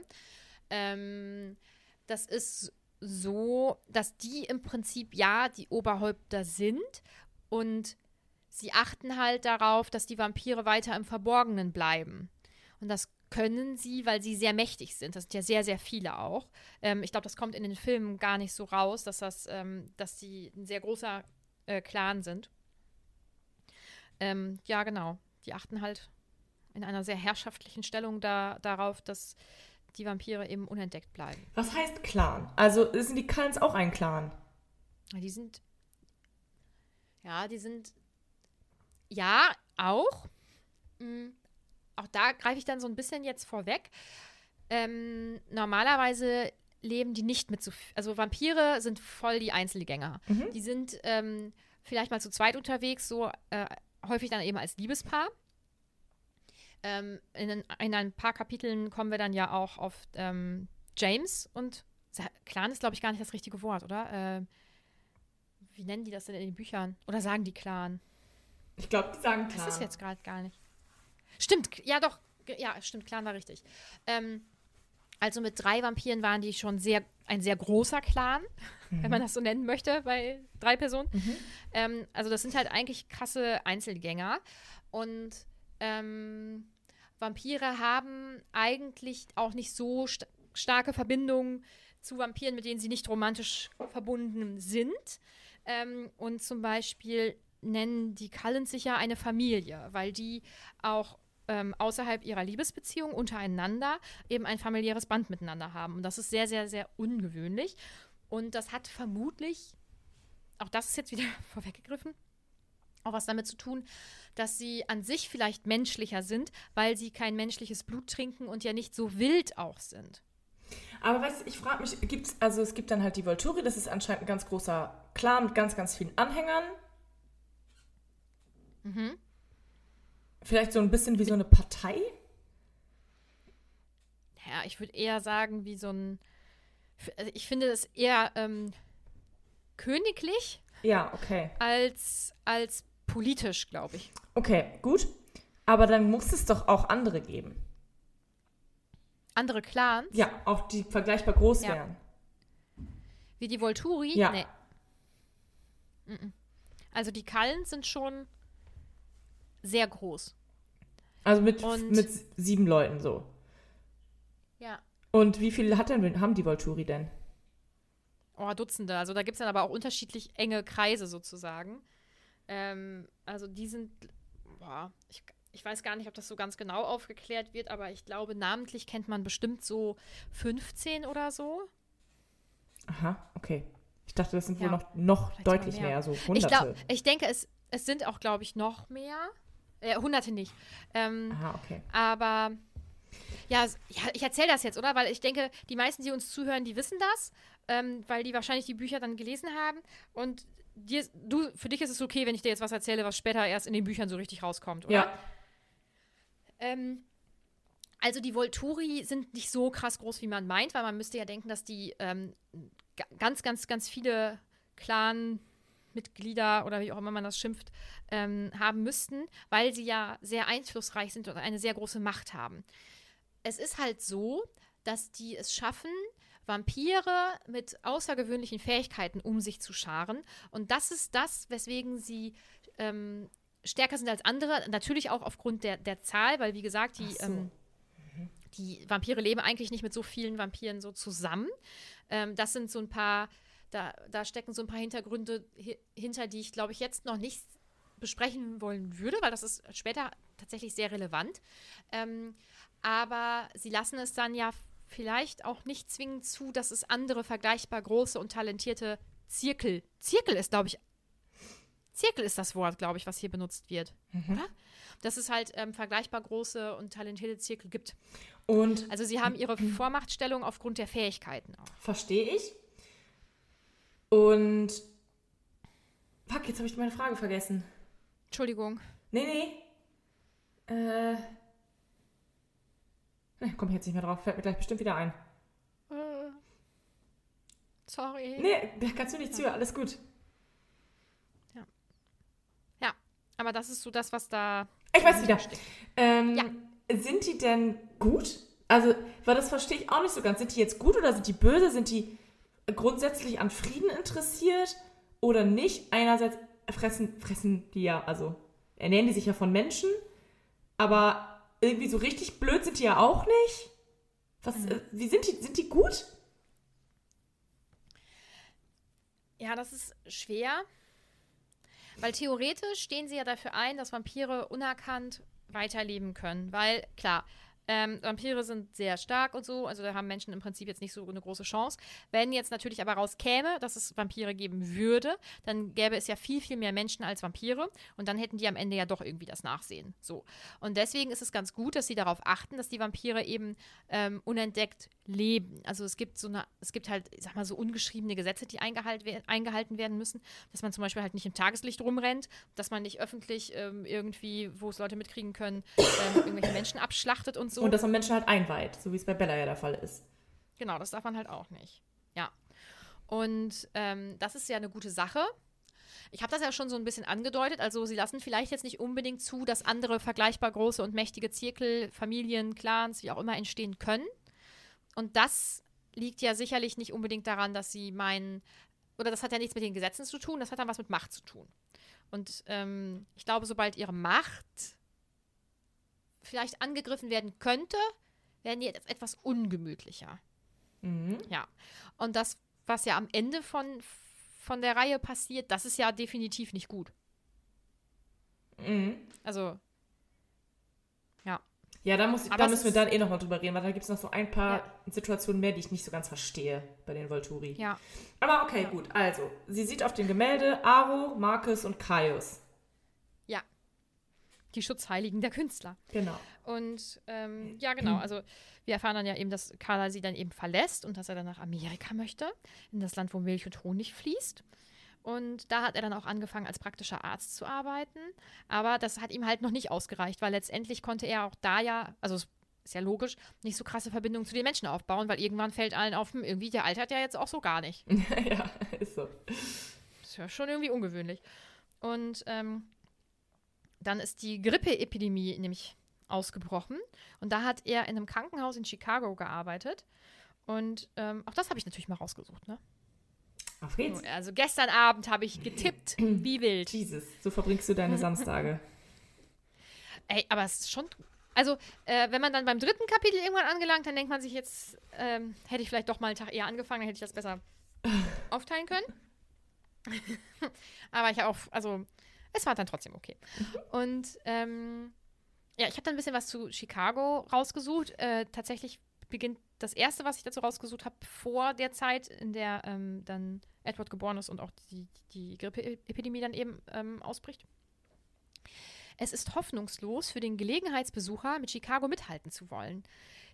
Ähm, das ist so, dass die im Prinzip ja die Oberhäupter sind und sie achten halt darauf, dass die Vampire weiter im Verborgenen bleiben. Und das können sie, weil sie sehr mächtig sind. Das sind ja sehr, sehr viele auch. Ähm, ich glaube, das kommt in den Filmen gar nicht so raus, dass das, ähm, dass sie ein sehr großer äh, Clan sind. Ähm, ja, genau. Die achten halt in einer sehr herrschaftlichen Stellung da, darauf, dass die Vampire eben unentdeckt bleiben. Was heißt Clan? Also sind die Clans auch ein Clan? Die sind. Ja, die sind. Ja, auch. Mm, auch da greife ich dann so ein bisschen jetzt vorweg. Ähm, normalerweise leben die nicht mit so. Also Vampire sind voll die Einzelgänger. Mhm. Die sind ähm, vielleicht mal zu zweit unterwegs, so äh, häufig dann eben als Liebespaar. Ähm, in, ein- in ein paar Kapiteln kommen wir dann ja auch auf ähm, James und Clan ist, glaube ich, gar nicht das richtige Wort, oder? Ähm, wie nennen die das denn in den Büchern? Oder sagen die Clan? Ich glaube, die sagen Clan. Das ist jetzt gerade gar nicht. Stimmt, ja doch. Ja, stimmt, Clan war richtig. Ähm, also mit drei Vampiren waren die schon sehr, ein sehr großer Clan, wenn man das so nennen möchte, bei drei Personen. Ähm, also das sind halt eigentlich krasse Einzelgänger. Und ähm, Vampire haben eigentlich auch nicht so st starke Verbindungen zu Vampiren, mit denen sie nicht romantisch verbunden sind. Ähm, und zum Beispiel nennen die Cullens sich ja eine Familie, weil die auch ähm, außerhalb ihrer Liebesbeziehung untereinander eben ein familiäres Band miteinander haben. Und das ist sehr, sehr, sehr ungewöhnlich. Und das hat vermutlich, auch das ist jetzt wieder vorweggegriffen, auch was damit zu tun, dass sie an sich vielleicht menschlicher sind, weil sie kein menschliches Blut trinken und ja nicht so wild auch sind. Aber weißt du, ich frage mich, gibt's, also es gibt dann halt die Volturi, das ist anscheinend ein ganz großer Clan mit ganz, ganz vielen Anhängern. Mhm. Vielleicht so ein bisschen wie so eine Partei. Ja, ich würde eher sagen, wie so ein. Also ich finde es eher ähm, königlich Ja, okay. als, als politisch, glaube ich. Okay, gut. Aber dann muss es doch auch andere geben. Andere Clans, Ja, auch die vergleichbar groß Ja. wären. wie die Volturi, Ja. nee. Also die Cullens sind schon sehr groß. Also mit, Und- mit sieben Leuten so. Ja. Und wie viele hat denn, haben die Volturi denn? Oh, Dutzende. Also da gibt es dann aber auch unterschiedlich enge Kreise sozusagen. Ähm, also die sind, boah, ich, ich weiß gar nicht, ob das so ganz genau aufgeklärt wird, aber ich glaube, namentlich kennt man bestimmt so 15 oder so. Aha, okay. Ich dachte, das sind wohl Ja. noch, noch Vielleicht deutlich mehr. mehr. so Ich, Hunderte. glaub, ich denke, es, es sind auch, glaube ich, noch mehr. Äh, Hunderte nicht. Ähm, Aha, okay. aber ja, ja ich erzähle das jetzt, oder? Weil ich denke, die meisten, die uns zuhören, die wissen das, ähm, weil die wahrscheinlich die Bücher dann gelesen haben. Und dir, du, für dich ist es okay, wenn ich dir jetzt was erzähle, was später erst in den Büchern so richtig rauskommt, oder? Ja. Ähm, also die Volturi sind nicht so krass groß, wie man meint, weil man müsste ja denken, dass die ähm, ga- ganz, ganz, ganz viele Clan-Mitglieder oder wie auch immer man das schimpft, ähm, haben müssten, weil sie ja sehr einflussreich sind und eine sehr große Macht haben. Es ist halt so, dass die es schaffen, Vampire mit außergewöhnlichen Fähigkeiten um sich zu scharen. Und das ist das, weswegen sie ähm, stärker sind als andere. Natürlich auch aufgrund der, der Zahl, weil wie gesagt, die, so. ähm, die Vampire leben eigentlich nicht mit so vielen Vampiren so zusammen. Ähm, das sind so ein paar, da, da stecken so ein paar Hintergründe hi hinter, die ich, glaube ich, jetzt noch nicht besprechen wollen würde, weil das ist später tatsächlich sehr relevant. Ähm, aber sie lassen es dann ja vielleicht auch nicht zwingend zu, dass es andere vergleichbar große und talentierte Zirkel. Zirkel ist, glaube ich, Zirkel ist das Wort, glaube ich, was hier benutzt wird. Oder? Dass es halt ähm, vergleichbar große und talentierte Zirkel gibt. Und Also sie haben ihre Vormachtstellung aufgrund der Fähigkeiten auch. verstehe ich. Und. Fuck, jetzt habe ich meine Frage vergessen. Entschuldigung. Nee, nee. Äh. Ne, komm ich jetzt nicht mehr drauf. Fällt mir gleich bestimmt wieder ein. Äh, sorry. Nee, da kannst du nicht zu. Alles gut. Ja, aber das ist so das, was da. Ich weiß wieder. Ähm, Ja. Sind die denn gut? Also, weil das verstehe ich auch nicht so ganz. Sind die jetzt gut oder sind die böse? Sind die grundsätzlich an Frieden interessiert oder nicht? Einerseits fressen, fressen die ja, also ernähren die sich ja von Menschen, aber irgendwie so richtig blöd sind die ja auch nicht. Was, äh, wie sind die? Sind die gut? Ja, das ist schwer. Weil theoretisch stehen sie ja dafür ein, dass Vampire unerkannt weiterleben können. Weil, klar, ähm, Vampire sind sehr stark und so, also da haben Menschen im Prinzip jetzt nicht so eine große Chance. Wenn jetzt natürlich aber rauskäme, dass es Vampire geben würde, dann gäbe es ja viel, viel mehr Menschen als Vampire und dann hätten die am Ende ja doch irgendwie das Nachsehen. So. Und deswegen ist es ganz gut, dass sie darauf achten, dass die Vampire eben ähm, unentdeckt leben. Also es gibt so eine, es gibt halt, ich sag mal, so ungeschriebene Gesetze, die eingehalt, wer- eingehalten werden müssen, dass man zum Beispiel halt nicht im Tageslicht rumrennt, dass man nicht öffentlich ähm, irgendwie, wo es Leute mitkriegen können, ähm, irgendwelche Menschen abschlachtet und so. Und dass man Menschen halt einweiht, so wie es bei Bella ja der Fall ist. Genau, das darf man halt auch nicht. Ja. Und ähm, das ist ja eine gute Sache. Ich habe das ja schon so ein bisschen angedeutet. Also sie lassen vielleicht jetzt nicht unbedingt zu, dass andere vergleichbar große und mächtige Zirkel, Familien, Clans, wie auch immer entstehen können. Und das liegt ja sicherlich nicht unbedingt daran, dass sie meinen, oder das hat ja nichts mit den Gesetzen zu tun, das hat dann was mit Macht zu tun. Und ähm, ich glaube, sobald ihre Macht vielleicht angegriffen werden könnte, werden die jetzt etwas ungemütlicher. Mhm. Ja. Und das, was ja am Ende von, von der Reihe passiert, das ist ja definitiv nicht gut. Mhm. Also, ja. Ja, da, muss, da müssen wir dann eh nochmal drüber reden, weil da gibt es noch so ein paar Ja. Situationen mehr, die ich nicht so ganz verstehe bei den Volturi. Ja. Aber okay, gut. Also, sie sieht auf dem Gemälde Aro, Marcus und Caius. Die Schutzheiligen der Künstler. Genau. Und ähm, ja, genau. Also wir erfahren dann ja eben, dass Carla sie dann eben verlässt und dass er dann nach Amerika möchte, in das Land, wo Milch und Honig fließt. Und da hat er dann auch angefangen, als praktischer Arzt zu arbeiten. Aber das hat ihm halt noch nicht ausgereicht, weil letztendlich konnte er auch da ja, also es ist ja logisch, nicht so krasse Verbindungen zu den Menschen aufbauen, weil irgendwann fällt allen auf, hm, irgendwie der altert ja jetzt auch so gar nicht. ja, ist so. Das ist ja schon irgendwie ungewöhnlich. Und ähm, dann ist die Grippeepidemie nämlich ausgebrochen. Und da hat er in einem Krankenhaus in Chicago gearbeitet. Und ähm, auch das habe ich natürlich mal rausgesucht. Ne? Auf geht's. Also gestern Abend habe ich getippt, wie wild. Jesus, so verbringst du deine Samstage. Ey, aber es ist schon. Also, äh, wenn man dann beim dritten Kapitel irgendwann angelangt, dann denkt man sich jetzt, ähm, hätte ich vielleicht doch mal einen Tag eher angefangen, dann hätte ich das besser aufteilen können. aber ich habe auch, also, es war dann trotzdem okay. Und, ähm, ja, ich habe dann ein bisschen was zu Chicago rausgesucht. Äh, tatsächlich beginnt das erste, was ich dazu rausgesucht habe, vor der Zeit, in der ähm, dann Edward geboren ist und auch die, die Grippeepidemie dann eben ähm, ausbricht. Es ist hoffnungslos für den Gelegenheitsbesucher, mit Chicago mithalten zu wollen.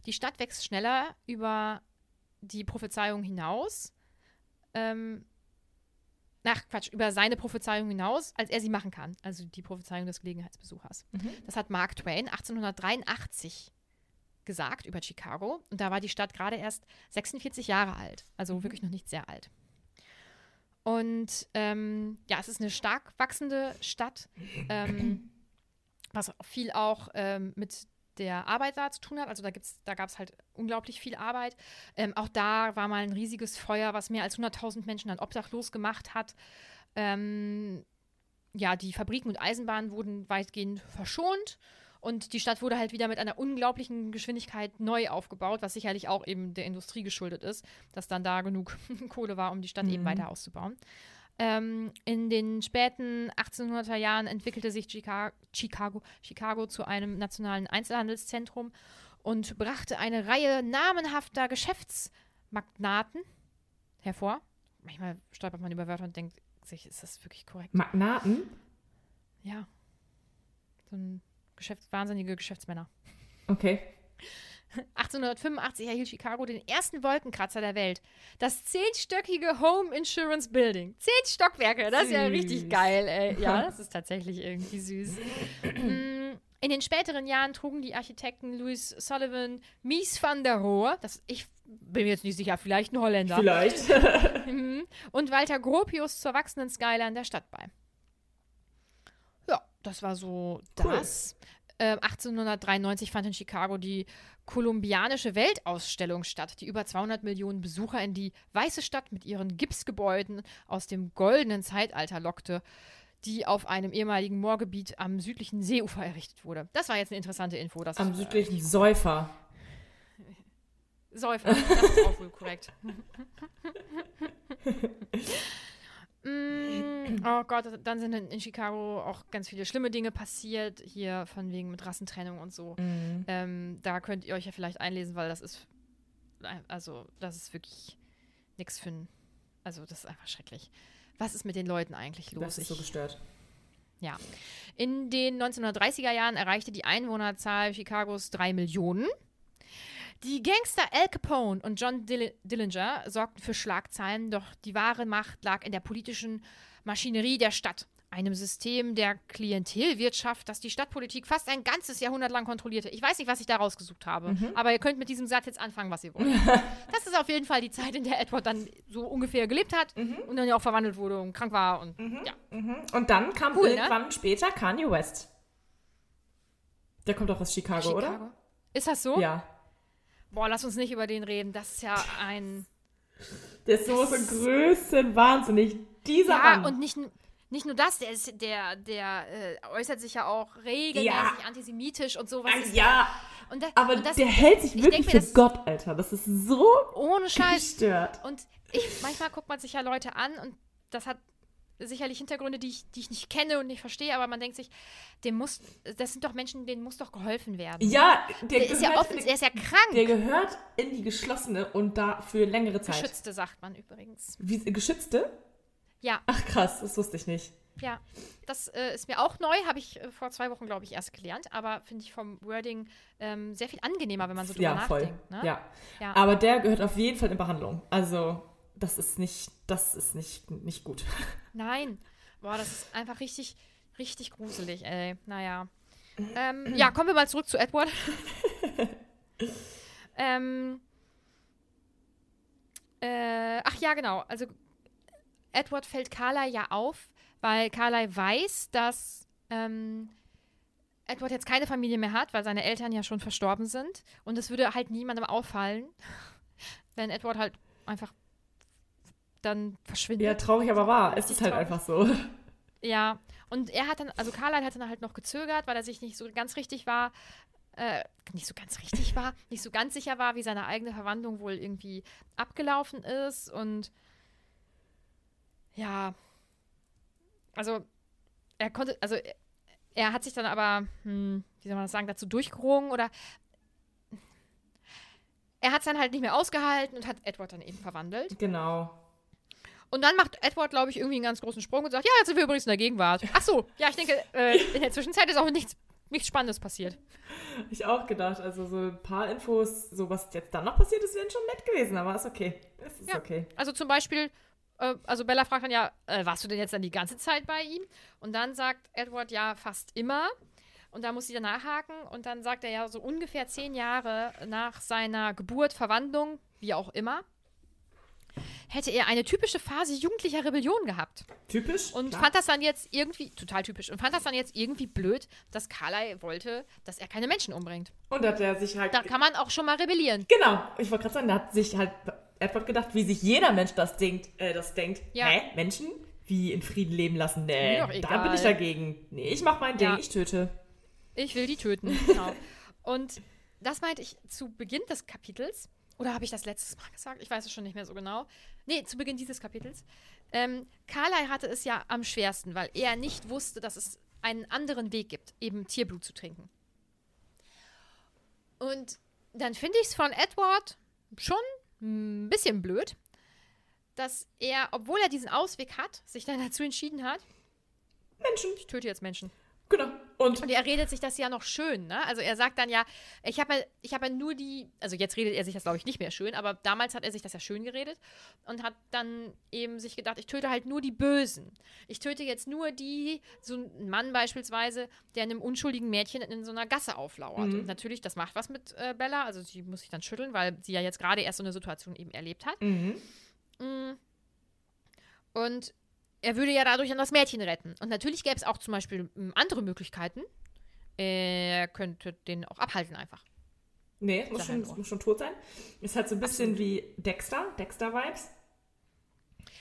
Die Stadt wächst schneller über die Prophezeiung hinaus. Ähm, Ach, Quatsch, über seine Prophezeiung hinaus, als er sie machen kann. Also die Prophezeiung des Gelegenheitsbesuchers. Mhm. Das hat Mark Twain 1883 gesagt über Chicago. Und da war die Stadt gerade erst 46 Jahre alt. Also wirklich noch nicht sehr alt. Und ähm, ja, es ist eine stark wachsende Stadt, ähm, was viel auch ähm, mit der Arbeit da zu tun hat. Also da, gibt's, da gab es halt unglaublich viel Arbeit. Ähm, auch da war mal ein riesiges Feuer, was mehr als 100.000 Menschen dann obdachlos gemacht hat. Ähm, ja, die Fabriken und Eisenbahnen wurden weitgehend verschont. Und die Stadt wurde halt wieder mit einer unglaublichen Geschwindigkeit neu aufgebaut, was sicherlich auch eben der Industrie geschuldet ist, dass dann da genug Kohle war, um die Stadt eben Mhm. weiter auszubauen. Ähm, in den späten 1800er Jahren entwickelte sich Chica Chicago, Chicago zu einem nationalen Einzelhandelszentrum und brachte eine Reihe namenhafter Geschäftsmagnaten hervor. Manchmal stolpert man über Wörter und denkt sich, ist das wirklich korrekt? Magnaten? Ja. So ein Geschäfts wahnsinnige Geschäftsmänner. Okay. 1885 erhielt Chicago den ersten Wolkenkratzer der Welt. Das zehnstöckige Home Insurance Building. Zehn Stockwerke, das ist ja Süß. richtig geil, ey. Ja, das ist tatsächlich irgendwie süß. Mm, In den späteren Jahren trugen die Architekten Louis Sullivan, Mies van der Rohe, das, ich bin mir jetzt nicht sicher, vielleicht ein Holländer, Vielleicht. Mhm. und Walter Gropius zur wachsenden Skyline der Stadt bei. Ja, das war so Cool. das. Ähm, 1893 fand in Chicago die kolumbianische Weltausstellung statt, die über 200 Millionen Besucher in die weiße Stadt mit ihren Gipsgebäuden aus dem goldenen Zeitalter lockte, die auf einem ehemaligen Moorgebiet am südlichen Seeufer errichtet wurde. Das war jetzt eine interessante Info. Am äh, südlichen Säufer. Säufer, das ist auch wohl korrekt. Mm, oh Gott, dann sind in in Chicago auch ganz viele schlimme Dinge passiert, hier von wegen mit Rassentrennung und so. Mhm. Ähm, da könnt ihr euch ja vielleicht einlesen, weil das ist, also das ist wirklich nichts für ein, also das ist einfach schrecklich. Was ist mit den Leuten eigentlich los? Das ist so gestört. ja. In den 1930er Jahren erreichte die Einwohnerzahl Chicagos drei Millionen. Die Gangster Al Capone und John Dill Dillinger sorgten für Schlagzeilen, doch die wahre Macht lag in der politischen Maschinerie der Stadt. Einem System der Klientelwirtschaft, das die Stadtpolitik fast ein ganzes Jahrhundert lang kontrollierte. Ich weiß nicht, was ich da rausgesucht habe, aber ihr könnt mit diesem Satz jetzt anfangen, was ihr wollt. das ist auf jeden Fall die Zeit, in der Edward dann so ungefähr gelebt hat und dann ja auch verwandelt wurde und krank war und ja. Und dann kam Cool, ne? irgendwann später Kanye West. Der kommt auch aus Chicago, oder? Chicago. Ist das so? Ja. Boah, lass uns nicht über den reden. Das ist ja ein. Der ist so größten wahnsinnig. Dieser Ja, Mann. und nicht, nicht nur das, der, ist, der, der äh, äußert sich ja auch regelmäßig Ja. antisemitisch und sowas. Ah, ja, Und da, aber und das, der hält sich ich wirklich denk für Gott, Alter. Das ist so Ohne Scheiß. gestört. Und ich, manchmal guckt man sich ja Leute an und das hat sicherlich Hintergründe, die ich, die ich nicht kenne und nicht verstehe, aber man denkt sich, dem muss, das sind doch Menschen, denen muss doch geholfen werden. Ja, der, der ist ja gehört offen, der ist ja krank. Der gehört in die geschlossene und da für längere Zeit. Geschützte, sagt man übrigens. Wie, geschützte? Ja, Ach krass, das wusste ich nicht. Ja, das äh, ist mir auch neu, habe ich äh, vor zwei Wochen, glaube ich, erst gelernt, aber finde ich vom Wording ähm, sehr viel angenehmer, wenn man so drüber ja, voll. nachdenkt. Ne? Ja. Ja. Aber der gehört auf jeden Fall in Behandlung. Also, das ist nicht, das ist nicht, nicht gut. Nein, boah, das ist einfach richtig, richtig gruselig, ey. Naja. Ähm, ja, kommen wir mal zurück zu Edward. ähm, äh, ach ja, genau. Also Edward fällt Carla ja auf, weil Carla weiß, dass ähm, Edward jetzt keine Familie mehr hat, weil seine Eltern ja schon verstorben sind. Und es würde halt niemandem auffallen, wenn Edward halt einfach dann verschwindet. Ja, traurig, aber wahr. Es Richtig ist halt traurig. einfach so. Ja, und er hat dann, also Carlyle hat dann halt noch gezögert, weil er sich nicht so ganz richtig war, äh, nicht so ganz richtig war, nicht so ganz sicher war, wie seine eigene Verwandlung wohl irgendwie abgelaufen ist und ja, also er konnte, also er, er hat sich dann aber, hm, wie soll man das sagen, dazu durchgerungen oder er hat es dann halt nicht mehr ausgehalten und hat Edward dann eben verwandelt. Genau. Und dann macht Edward, glaube ich, irgendwie einen ganz großen Sprung und sagt, ja, jetzt sind wir übrigens in der Gegenwart. Ach so, ja, ich denke, äh, in der Zwischenzeit ist auch nichts, nichts Spannendes passiert. Ich auch gedacht, also so ein paar Infos, so was jetzt dann noch passiert ist, wären schon nett gewesen, aber ist okay. Es ist Ja. okay. Also zum Beispiel, äh, also Bella fragt dann ja, äh, warst du denn jetzt dann die ganze Zeit bei ihm? Und dann sagt Edward ja fast immer. Und da muss sie dann nachhaken. Und dann sagt er ja so ungefähr zehn Jahre nach seiner Geburt, Verwandlung, wie auch immer, hätte er eine typische Phase jugendlicher Rebellion gehabt. Typisch. Und klar. fand das dann jetzt irgendwie, total typisch, und fand das dann jetzt irgendwie blöd, dass Carly wollte, dass er keine Menschen umbringt. Und hat er sich halt. Da kann man auch schon mal rebellieren. Genau, ich wollte gerade sagen, da hat sich halt Edward gedacht, wie sich jeder Mensch das denkt, äh, das denkt. Ja. Hä? Menschen? Wie in Frieden leben lassen? Nee, da bin ich dagegen. Nee, ich mach mein Ding, Ja. ich töte. Ich will die töten. Genau. Und das meinte ich zu Beginn des Kapitels. Oder habe ich das letztes Mal gesagt? Ich weiß es schon nicht mehr so genau. Nee, zu Beginn dieses Kapitels. Ähm, Carly hatte es ja am schwersten, weil er nicht wusste, dass es einen anderen Weg gibt, eben Tierblut zu trinken. Und dann finde ich es von Edward schon ein bisschen blöd, dass er, obwohl er diesen Ausweg hat, sich dann dazu entschieden hat, Menschen. ich töte jetzt Menschen. Genau. Und Und er redet sich das ja noch schön, ne? Also er sagt dann ja, ich habe ja, ich habe ja nur die, also jetzt redet er sich das glaube ich nicht mehr schön, aber damals hat er sich das ja schön geredet und hat dann eben sich gedacht, ich töte halt nur die Bösen. Ich töte jetzt nur die, so ein Mann beispielsweise, der einem unschuldigen Mädchen in so einer Gasse auflauert. Und natürlich, das macht was mit äh, Bella, also sie muss sich dann schütteln, weil sie ja jetzt gerade erst so eine Situation eben erlebt hat. Mhm. Mm. Und er würde ja dadurch dann das Mädchen retten. Und natürlich gäbe es auch zum Beispiel mm, andere Möglichkeiten. Er könnte den auch abhalten einfach. nee, muss schon, muss schon tot sein. Ist halt so ein bisschen wie Dexter, Dexter-Vibes.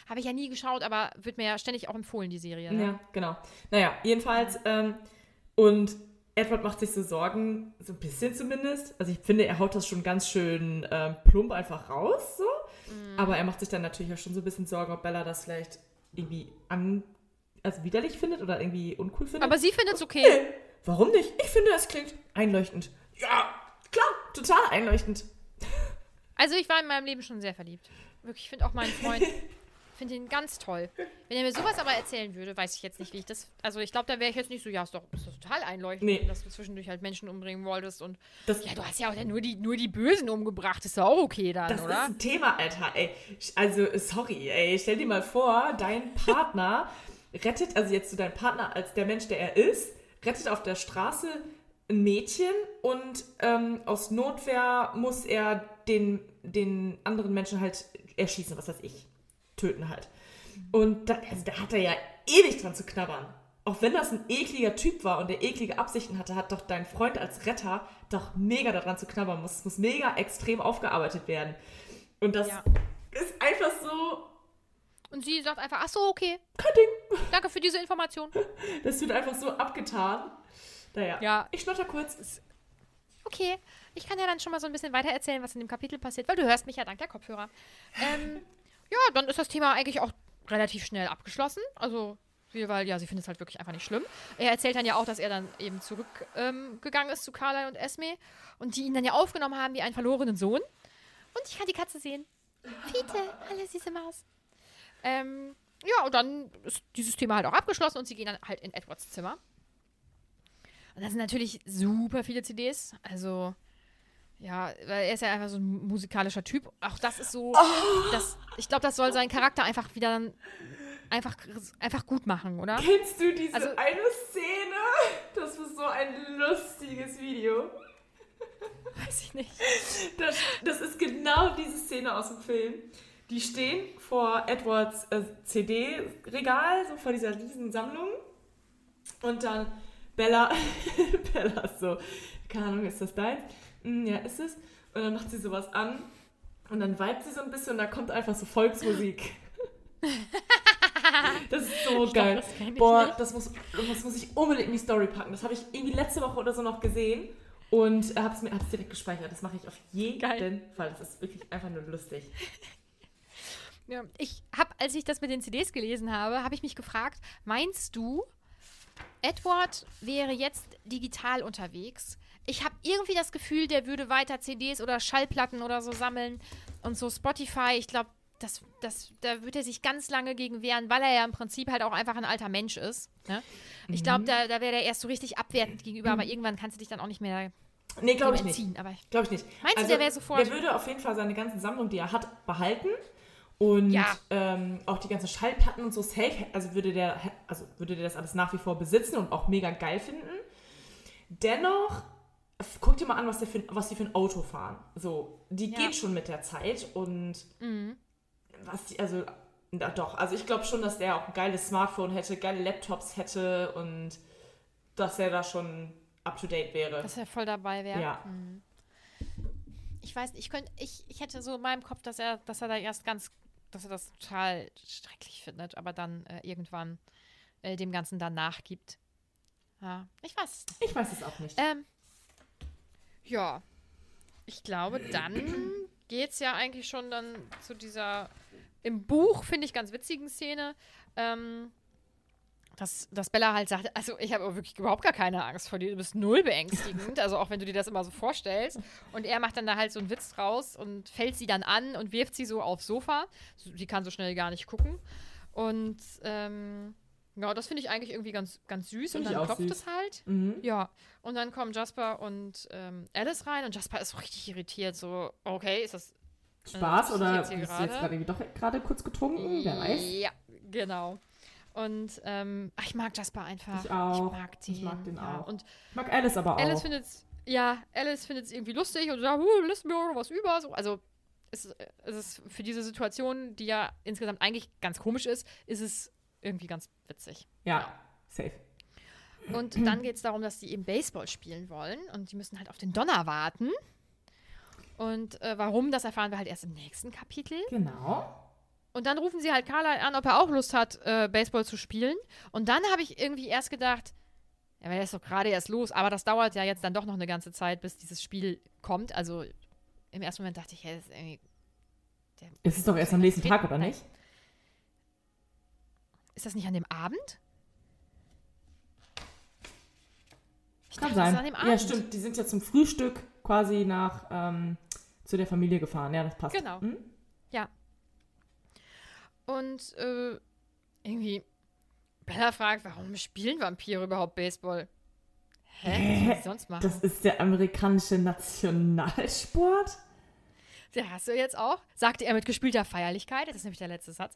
Habe ich ja nie geschaut, aber wird mir ja ständig auch empfohlen, die Serie. Ne? Ja, genau. Naja, jedenfalls, ähm, und Edward macht sich so Sorgen, so ein bisschen zumindest. Also ich finde, er haut das schon ganz schön ähm, plump einfach raus, so. Mhm. Aber er macht sich dann natürlich auch schon so ein bisschen Sorgen, ob Bella das vielleicht irgendwie an, also widerlich findet oder irgendwie uncool findet. Aber sie findet es okay. Nee, warum nicht? Ich finde, es klingt einleuchtend. Ja, klar, total einleuchtend. Also ich war in meinem Leben schon sehr verliebt. Wirklich, ich finde auch meinen Freund, finde ihn ganz toll. Wenn er mir sowas aber erzählen würde, weiß ich jetzt nicht, wie ich das. Also ich glaube, da wäre ich jetzt nicht so, ja, ist doch, ist doch total einleuchtend, Nee. dass du zwischendurch halt Menschen umbringen wolltest und. Das, Ja, du hast ja auch nur die, nur die Bösen umgebracht, ist doch auch okay dann, Das ist oder? ein Thema, Alter. Ey, also, sorry, ey, stell dir mal vor, dein Partner rettet, also jetzt so dein Partner als der Mensch, der er ist, rettet auf der Straße ein Mädchen und ähm, aus Notwehr muss er den, den anderen Menschen halt erschießen, was weiß ich, töten halt. Und da, also, da hat er ja ewig dran zu knabbern. Auch wenn das ein ekliger Typ war und der eklige Absichten hatte, hat doch dein Freund als Retter doch mega daran zu knabbern. Muss, muss mega extrem aufgearbeitet werden. Und das Ja. ist einfach so. Und sie sagt einfach, ach so, okay. Kein Ding. Danke für diese Information. Das wird einfach so abgetan. Naja, Ja. ich schnotter kurz. Okay, ich kann ja dann schon mal so ein bisschen weiter erzählen, was in dem Kapitel passiert, weil du hörst mich ja dank der Kopfhörer. Ähm, ja, dann ist das Thema eigentlich auch relativ schnell abgeschlossen. Also, weil ja, sie findet es halt wirklich einfach nicht schlimm. Er erzählt dann ja auch, dass er dann eben zurückgegangen ähm, ist zu Carla und Esme und die ihn dann ja aufgenommen haben wie einen verlorenen Sohn. Und ich kann die Katze sehen. Fiete, hallo süße Maus. Ähm, ja, und dann ist dieses Thema halt auch abgeschlossen und sie gehen dann halt in Edwards Zimmer. Und da sind natürlich super viele CDs. Also, ja, weil er ist ja einfach so ein musikalischer Typ. Auch das ist so, das, ich glaube, das soll seinen Charakter einfach wieder dann einfach, einfach gut machen, oder? Kennst du diese Also- eine Szene? Das ist so ein lustiges Video. Weiß ich nicht. Das, das ist genau diese Szene aus dem Film. Die stehen vor Edwards äh, CD-Regal, so vor dieser riesen Sammlung. Und dann Bella, Bella ist so, keine Ahnung, ist das dein? "Mm, ja, ist es. Und dann macht sie sowas an und dann vibet sie so ein bisschen und da kommt einfach so Volksmusik. Das ist so geil. das Boah, das muss, das muss ich unbedingt in die Story packen. Das habe ich irgendwie letzte Woche oder so noch gesehen und habe es mir hab's direkt gespeichert. Das mache ich auf jeden Geil. Fall. Das ist wirklich einfach nur lustig. Ja, ich habe, als ich das mit den CDs gelesen habe, habe ich mich gefragt, meinst du, Edward wäre jetzt digital unterwegs, ich habe irgendwie das Gefühl, der würde weiter CDs oder Schallplatten oder so sammeln und so Spotify. Ich glaube, das, das, da wird er sich ganz lange gegen wehren, weil er ja im Prinzip halt auch einfach ein alter Mensch ist. Ne? Ich glaube, Mhm. da, da wäre er erst so richtig abwertend gegenüber, aber irgendwann kannst du dich dann auch nicht mehr Nee, glaube ich nicht. Aber Glaube ich nicht. Also, Meinst du, der wäre sofort- Der würde auf jeden Fall seine ganze Sammlung, die er hat, behalten. Und Ja. ähm, auch die ganzen Schallplatten und so safe, also würde der, also würde der das alles nach wie vor besitzen und auch mega geil finden. Dennoch, guck dir mal an, was, der für, was die für ein Auto fahren. So, die Ja. geht schon mit der Zeit und Mhm. was die, also, na doch, also ich glaube schon, dass der auch ein geiles Smartphone hätte, geile Laptops hätte und dass er da schon up to date wäre. dass er voll dabei wäre. ja. Ich weiß nicht, ich könnte, ich, ich hätte so in meinem Kopf, dass er, dass er da erst ganz, dass er das total schrecklich findet, aber dann äh, irgendwann äh, dem Ganzen dann nachgibt. Ja, ich weiß. Ich weiß es auch nicht. Ähm, ja, ich glaube, dann geht es ja eigentlich schon dann zu dieser, im Buch finde ich ganz witzigen Szene, ähm, dass, dass Bella halt sagt, also ich habe wirklich überhaupt gar keine Angst vor dir, du bist null beängstigend, also auch wenn du dir das immer so vorstellst. Und er macht dann da halt so einen Witz draus und fällt sie dann an und wirft sie so aufs Sofa. Sie kann so schnell gar nicht gucken. Und ähm, ja, das finde ich eigentlich irgendwie ganz, ganz süß. Find und dann klopft süß. es halt. Mhm. Ja, und dann kommen Jasper und ähm, Alice rein und Jasper ist so richtig irritiert, so, okay, ist das Spaß Äh, oder jetzt bist du jetzt gerade? doch gerade kurz getrunken? Wer weiß. Ja, genau. Und ähm, ach, ich mag Jasper einfach. Ich auch. Ich mag den. Ich mag den ja. auch. Und Ich mag Alice aber Alice auch. findet's, ja, Alice findet es irgendwie lustig und sagt, huh, lässt mir auch noch was über. So, also es, es ist für diese Situation, die ja insgesamt eigentlich ganz komisch ist, ist es irgendwie ganz witzig. Ja, safe. Und dann geht es darum, dass die eben Baseball spielen wollen und die müssen halt auf den Donner warten. Und äh, warum, das erfahren wir halt erst im nächsten Kapitel. Genau. Und dann rufen sie halt Carla an, ob er auch Lust hat, äh, Baseball zu spielen. Und dann habe ich irgendwie erst gedacht, ja, weil er ist doch gerade erst los, aber das dauert ja jetzt dann doch noch eine ganze Zeit, bis dieses Spiel kommt. Also im ersten Moment dachte ich, ja, das ist irgendwie. Der, Es ist doch erst am nächsten Tag, oder nicht? Ist das nicht an dem Abend? Ich Kann dachte, das sein. ist an dem Ja, stimmt. Die sind ja zum Frühstück quasi nach ähm, zu der Familie gefahren. Ja, das passt. Genau. Hm? Ja. Und äh, irgendwie, Bella fragt, warum spielen Vampire überhaupt Baseball? Hä? Sie sonst machen? Das ist der amerikanische Nationalsport. Der hast du jetzt auch, sagte er mit gespielter Feierlichkeit. Das ist nämlich der letzte Satz.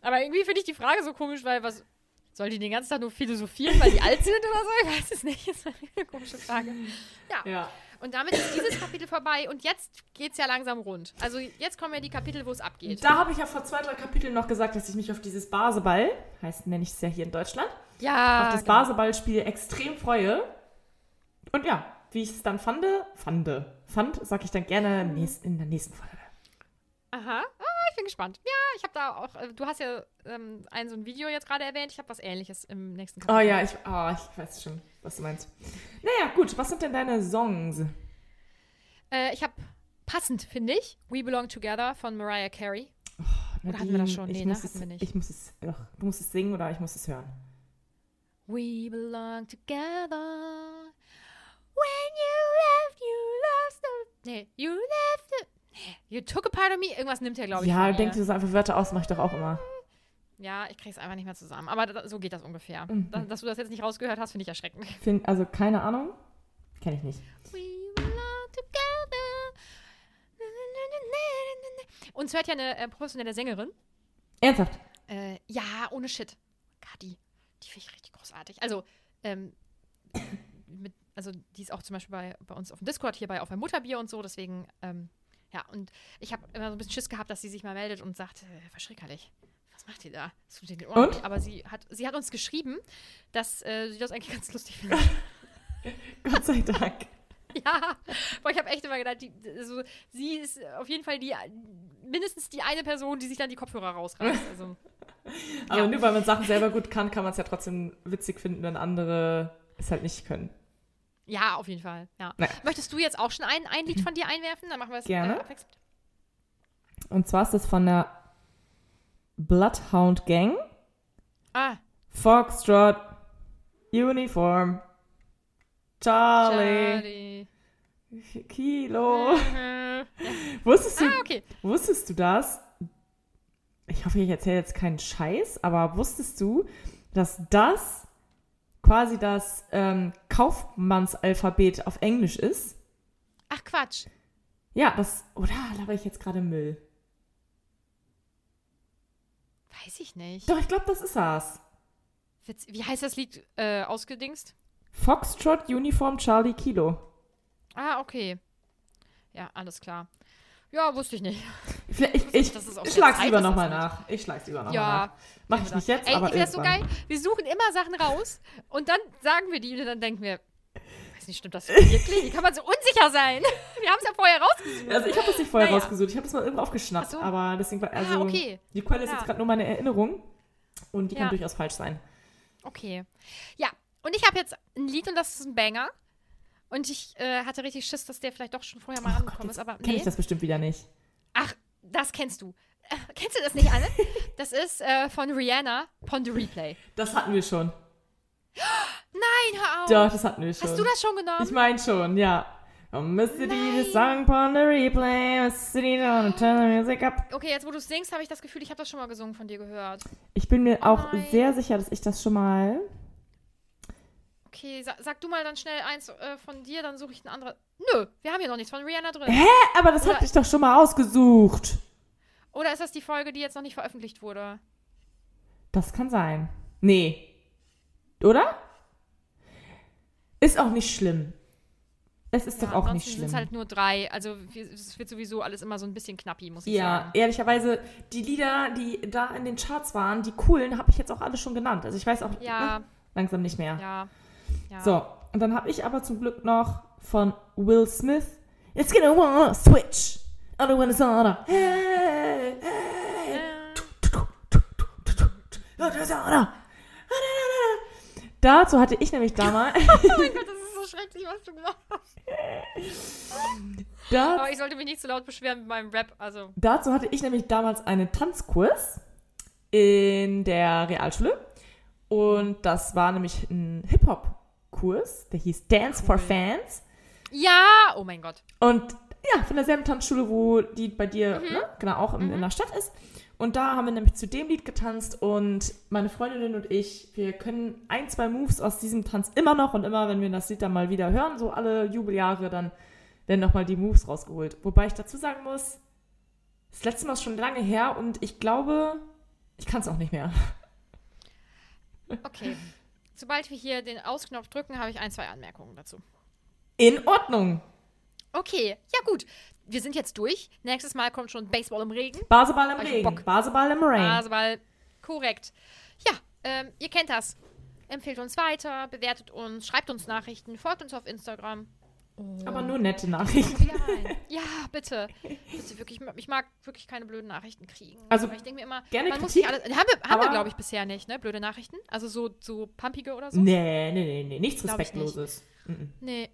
Aber irgendwie finde ich die Frage so komisch, weil was soll die den ganzen Tag nur philosophieren, weil die alt sind oder so? Ich weiß es nicht. Das ist eine komische Frage. Ja. Ja. Und damit ist dieses Kapitel vorbei und jetzt geht es ja langsam rund. Also jetzt kommen ja die Kapitel, wo es abgeht. Da habe ich ja vor zwei, drei Kapiteln noch gesagt, dass ich mich auf dieses Baseball, heißt nenne ich es ja hier in Deutschland, ja. auf das genau. Baseballspiel extrem freue. Und ja, wie ich es dann fand, fand, fand, sage ich dann gerne in der nächsten Folge. Aha. Ah, ich bin gespannt. Ja, ich habe da auch, äh, du hast ja ähm, ein so ein Video jetzt gerade erwähnt. Ich habe was ähnliches im nächsten Oh ja, ich, oh, ich weiß schon, was du meinst. Naja, gut, was sind denn deine Songs? Äh, ich habe passend, finde ich, We Belong Together von Mariah Carey. Oder hatten wir das schon? Nee, ne, hatten es, wir nicht. Ich muss es, ach, du musst es singen oder ich muss es hören. We belong together. When you left, you. Nee, you left. Nee, you took a part of me. Irgendwas nimmt er, glaube ich. Ja, von denk ihr. dir so einfach Wörter aus, mach ich doch auch immer. Ja, ich krieg's einfach nicht mehr zusammen. Aber da, so geht das ungefähr. Mhm. Da, dass du das jetzt nicht rausgehört hast, finde ich erschreckend. Find, also keine Ahnung, kenne ich nicht. We together. Und es hört ja eine äh, professionelle Sängerin. Ernsthaft? Äh, ja, ohne Shit. Kati, die finde ich richtig großartig. Also, ähm, mit, also die ist auch zum Beispiel bei, bei uns auf dem Discord hier bei auf ein Mutterbier und so, deswegen, ähm, ja, und ich habe immer so ein bisschen Schiss gehabt, dass sie sich mal meldet und sagt, äh, verschrickerlich. Was macht ihr da? Das tut den Ohren Und? Aber sie hat, sie hat uns geschrieben, dass äh, sie das eigentlich ganz lustig findet. Gott sei Dank. Ja, aber ich habe echt immer gedacht, die, also, sie ist auf jeden Fall die mindestens die eine Person, die sich dann die Kopfhörer rausreißt. Also, Aber Ja. nur weil man Sachen selber gut kann, kann man es ja trotzdem witzig finden, wenn andere es halt nicht können. Ja, auf jeden Fall. Ja. Naja. Möchtest du jetzt auch schon ein, ein Lied von dir einwerfen? Dann machen wir es Gerne. Äh. Und zwar ist das von der Bloodhound Gang. Ah, Foxtrot Uniform. Charlie. Charlie. Kilo. Mhm. Wusstest du, Ah, okay. wusstest du das? Ich hoffe, ich erzähle jetzt keinen Scheiß, aber wusstest du, dass das quasi das ähm, Kaufmannsalphabet auf Englisch ist? Ach, Quatsch. Ja, das. Oder laber ich jetzt gerade Müll? Weiß ich nicht. Doch, ich glaube, das ist das. Wie heißt das Lied äh, ausgedingst? Foxtrot Uniform Charlie Kilo. Ah, okay. Ja, alles klar. Ja, wusste ich nicht. Vielleicht- Ich, ich, ist ich schlag's lieber nochmal nach. Ich schlag's lieber nochmal Ja. nach. Mach ich nicht jetzt, Ey, aber ich wär's so geil. Wir suchen immer Sachen raus und dann sagen wir die und dann denken wir, weiß nicht, stimmt das wirklich? Wie kann man so unsicher sein? Wir haben es ja vorher rausgesucht. Also ich habe das nicht vorher Naja. rausgesucht. Ich habe das mal irgendwo aufgeschnappt. So. Aber deswegen war also Ah, okay. die Quelle ist Ja. jetzt gerade nur meine Erinnerung. Und die kann Ja. durchaus falsch sein. Okay. Ja, und ich habe jetzt ein Lied und das ist ein Banger. Und ich äh, hatte richtig Schiss, dass der vielleicht doch schon vorher mal Oh angekommen ist, aber kenn nee. ich das bestimmt wieder nicht. Ach, das kennst du. Äh, kennst du das nicht, Anne? Das ist äh, von Rihanna, Pon the Replay. Das hatten wir schon. Nein, hör auf. Doch, das hatten wir schon. Hast du das schon genommen? Ich meine schon, ja. Oh, Mr. D, the song upon the replay, Mr. D, don't turn the music up. okay, jetzt wo du singst, habe ich das Gefühl, ich habe das schon mal gesungen von dir gehört. Ich bin mir auch Oh nein. sehr sicher, dass ich das schon mal. Okay, sa sag du mal dann schnell eins äh, von dir, dann suche ich ein anderes. Nö, wir haben hier noch nichts von Rihanna drin. Hä? Aber das Oder- hatte ich doch schon mal ausgesucht. Oder ist das die Folge, die jetzt noch nicht veröffentlicht wurde? Das kann sein. Nee. Oder? Ist auch nicht schlimm. Es ist doch auch nicht schlimm. sind es halt nur drei. Also es wird sowieso alles immer so ein bisschen knappi, muss ich ja, sagen. ehrlicherweise, die Lieder, die da in den Charts waren, die coolen, habe ich jetzt auch alle schon genannt. Also ich weiß auch Ja, ne, langsam nicht mehr. ja. Ja. So, und dann habe ich aber zum Glück noch von Will Smith It's gonna wanna switch. I don't wanna wanna. Hey, hey. Dazu hatte ich nämlich damals. Oh mein Gott, das ist so schrecklich, was du gemacht hast. da, Aber ich sollte mich nicht so laut beschweren mit meinem Rap. Also, dazu hatte ich nämlich damals einen Tanzkurs in der Realschule. Und das war nämlich ein Hip-Hop-Kurs, der hieß Dance for Cool. Fans. ja, oh mein Gott. Und ja, von derselben Tanzschule, wo die bei dir, Mhm. ne, genau, auch in, in der Stadt ist. Und da haben wir nämlich zu dem Lied getanzt und meine Freundin und ich, wir können ein, zwei Moves aus diesem Tanz immer noch und immer, wenn wir das Lied dann mal wieder hören, so alle Jubeljahre, dann werden nochmal die Moves rausgeholt. Wobei ich dazu sagen muss, das letzte Mal ist schon lange her und ich glaube, ich kann es auch nicht mehr. Okay. Sobald wir hier den Ausknopf drücken, habe ich ein, zwei Anmerkungen dazu. In Ordnung. Okay, ja gut. Wir sind jetzt durch. Nächstes Mal kommt schon Baseball im Regen. Baseball im Regen, Bock. Baseball im Rain. Weil korrekt. Ja, ähm, ihr kennt das. Empfehlt uns weiter, bewertet uns, schreibt uns Nachrichten, folgt uns auf Instagram. Aber nur nette Nachrichten. Ja, ja, bitte. bitte wirklich, ich mag wirklich keine blöden Nachrichten kriegen. Also, Weil ich denke mir immer, gerne man muss Kritik, nicht alles. Haben wir, haben wir aber- glaube ich, bisher nicht, ne? Blöde Nachrichten. Also so, so pumpige oder so. Nee, nee, nee, nee, nichts Glaub ich nicht. Respektloses. Mhm. Nee.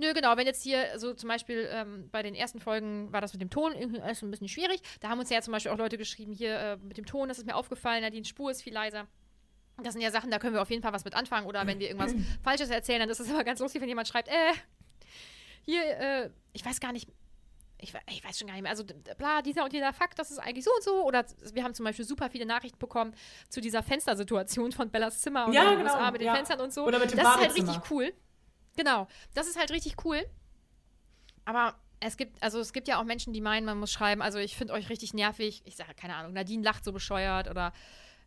Nö, genau, wenn jetzt hier so zum Beispiel ähm, bei den ersten Folgen war das mit dem Ton irgendwie alles ein bisschen schwierig. Da haben uns ja zum Beispiel auch Leute geschrieben, hier äh, mit dem Ton, das ist mir aufgefallen, Nadine Spur ist viel leiser. Das sind ja Sachen, da können wir auf jeden Fall was mit anfangen. Oder wenn wir irgendwas Falsches erzählen, dann ist es immer ganz lustig, wenn jemand schreibt, äh, hier, äh, ich weiß gar nicht, ich, ich weiß schon gar nicht mehr, also bla, dieser und dieser Fakt, das ist eigentlich so und so. Oder wir haben zum Beispiel super viele Nachrichten bekommen zu dieser Fenstersituation von Bellas Zimmer und Ja, genau, USA mit den ja. Fenstern und so. Oder mit dem das ist halt richtig cool. Genau, das ist halt richtig cool. Aber es gibt, also es gibt ja auch Menschen, die meinen, man muss schreiben, also ich finde euch richtig nervig. Ich sage, keine Ahnung, Nadine lacht so bescheuert oder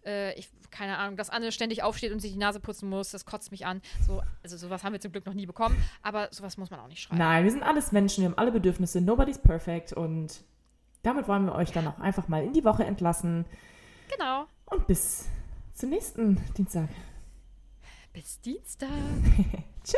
äh, ich, keine Ahnung, dass Anne ständig aufsteht und sich die Nase putzen muss, das kotzt mich an. So, also sowas haben wir zum Glück noch nie bekommen, aber sowas muss man auch nicht schreiben. Nein, wir sind alles Menschen, wir haben alle Bedürfnisse, nobody's perfect und damit wollen wir euch dann auch einfach mal in die Woche entlassen Genau. und bis zum nächsten Dienstag. Bis Dienstag. Tschüss!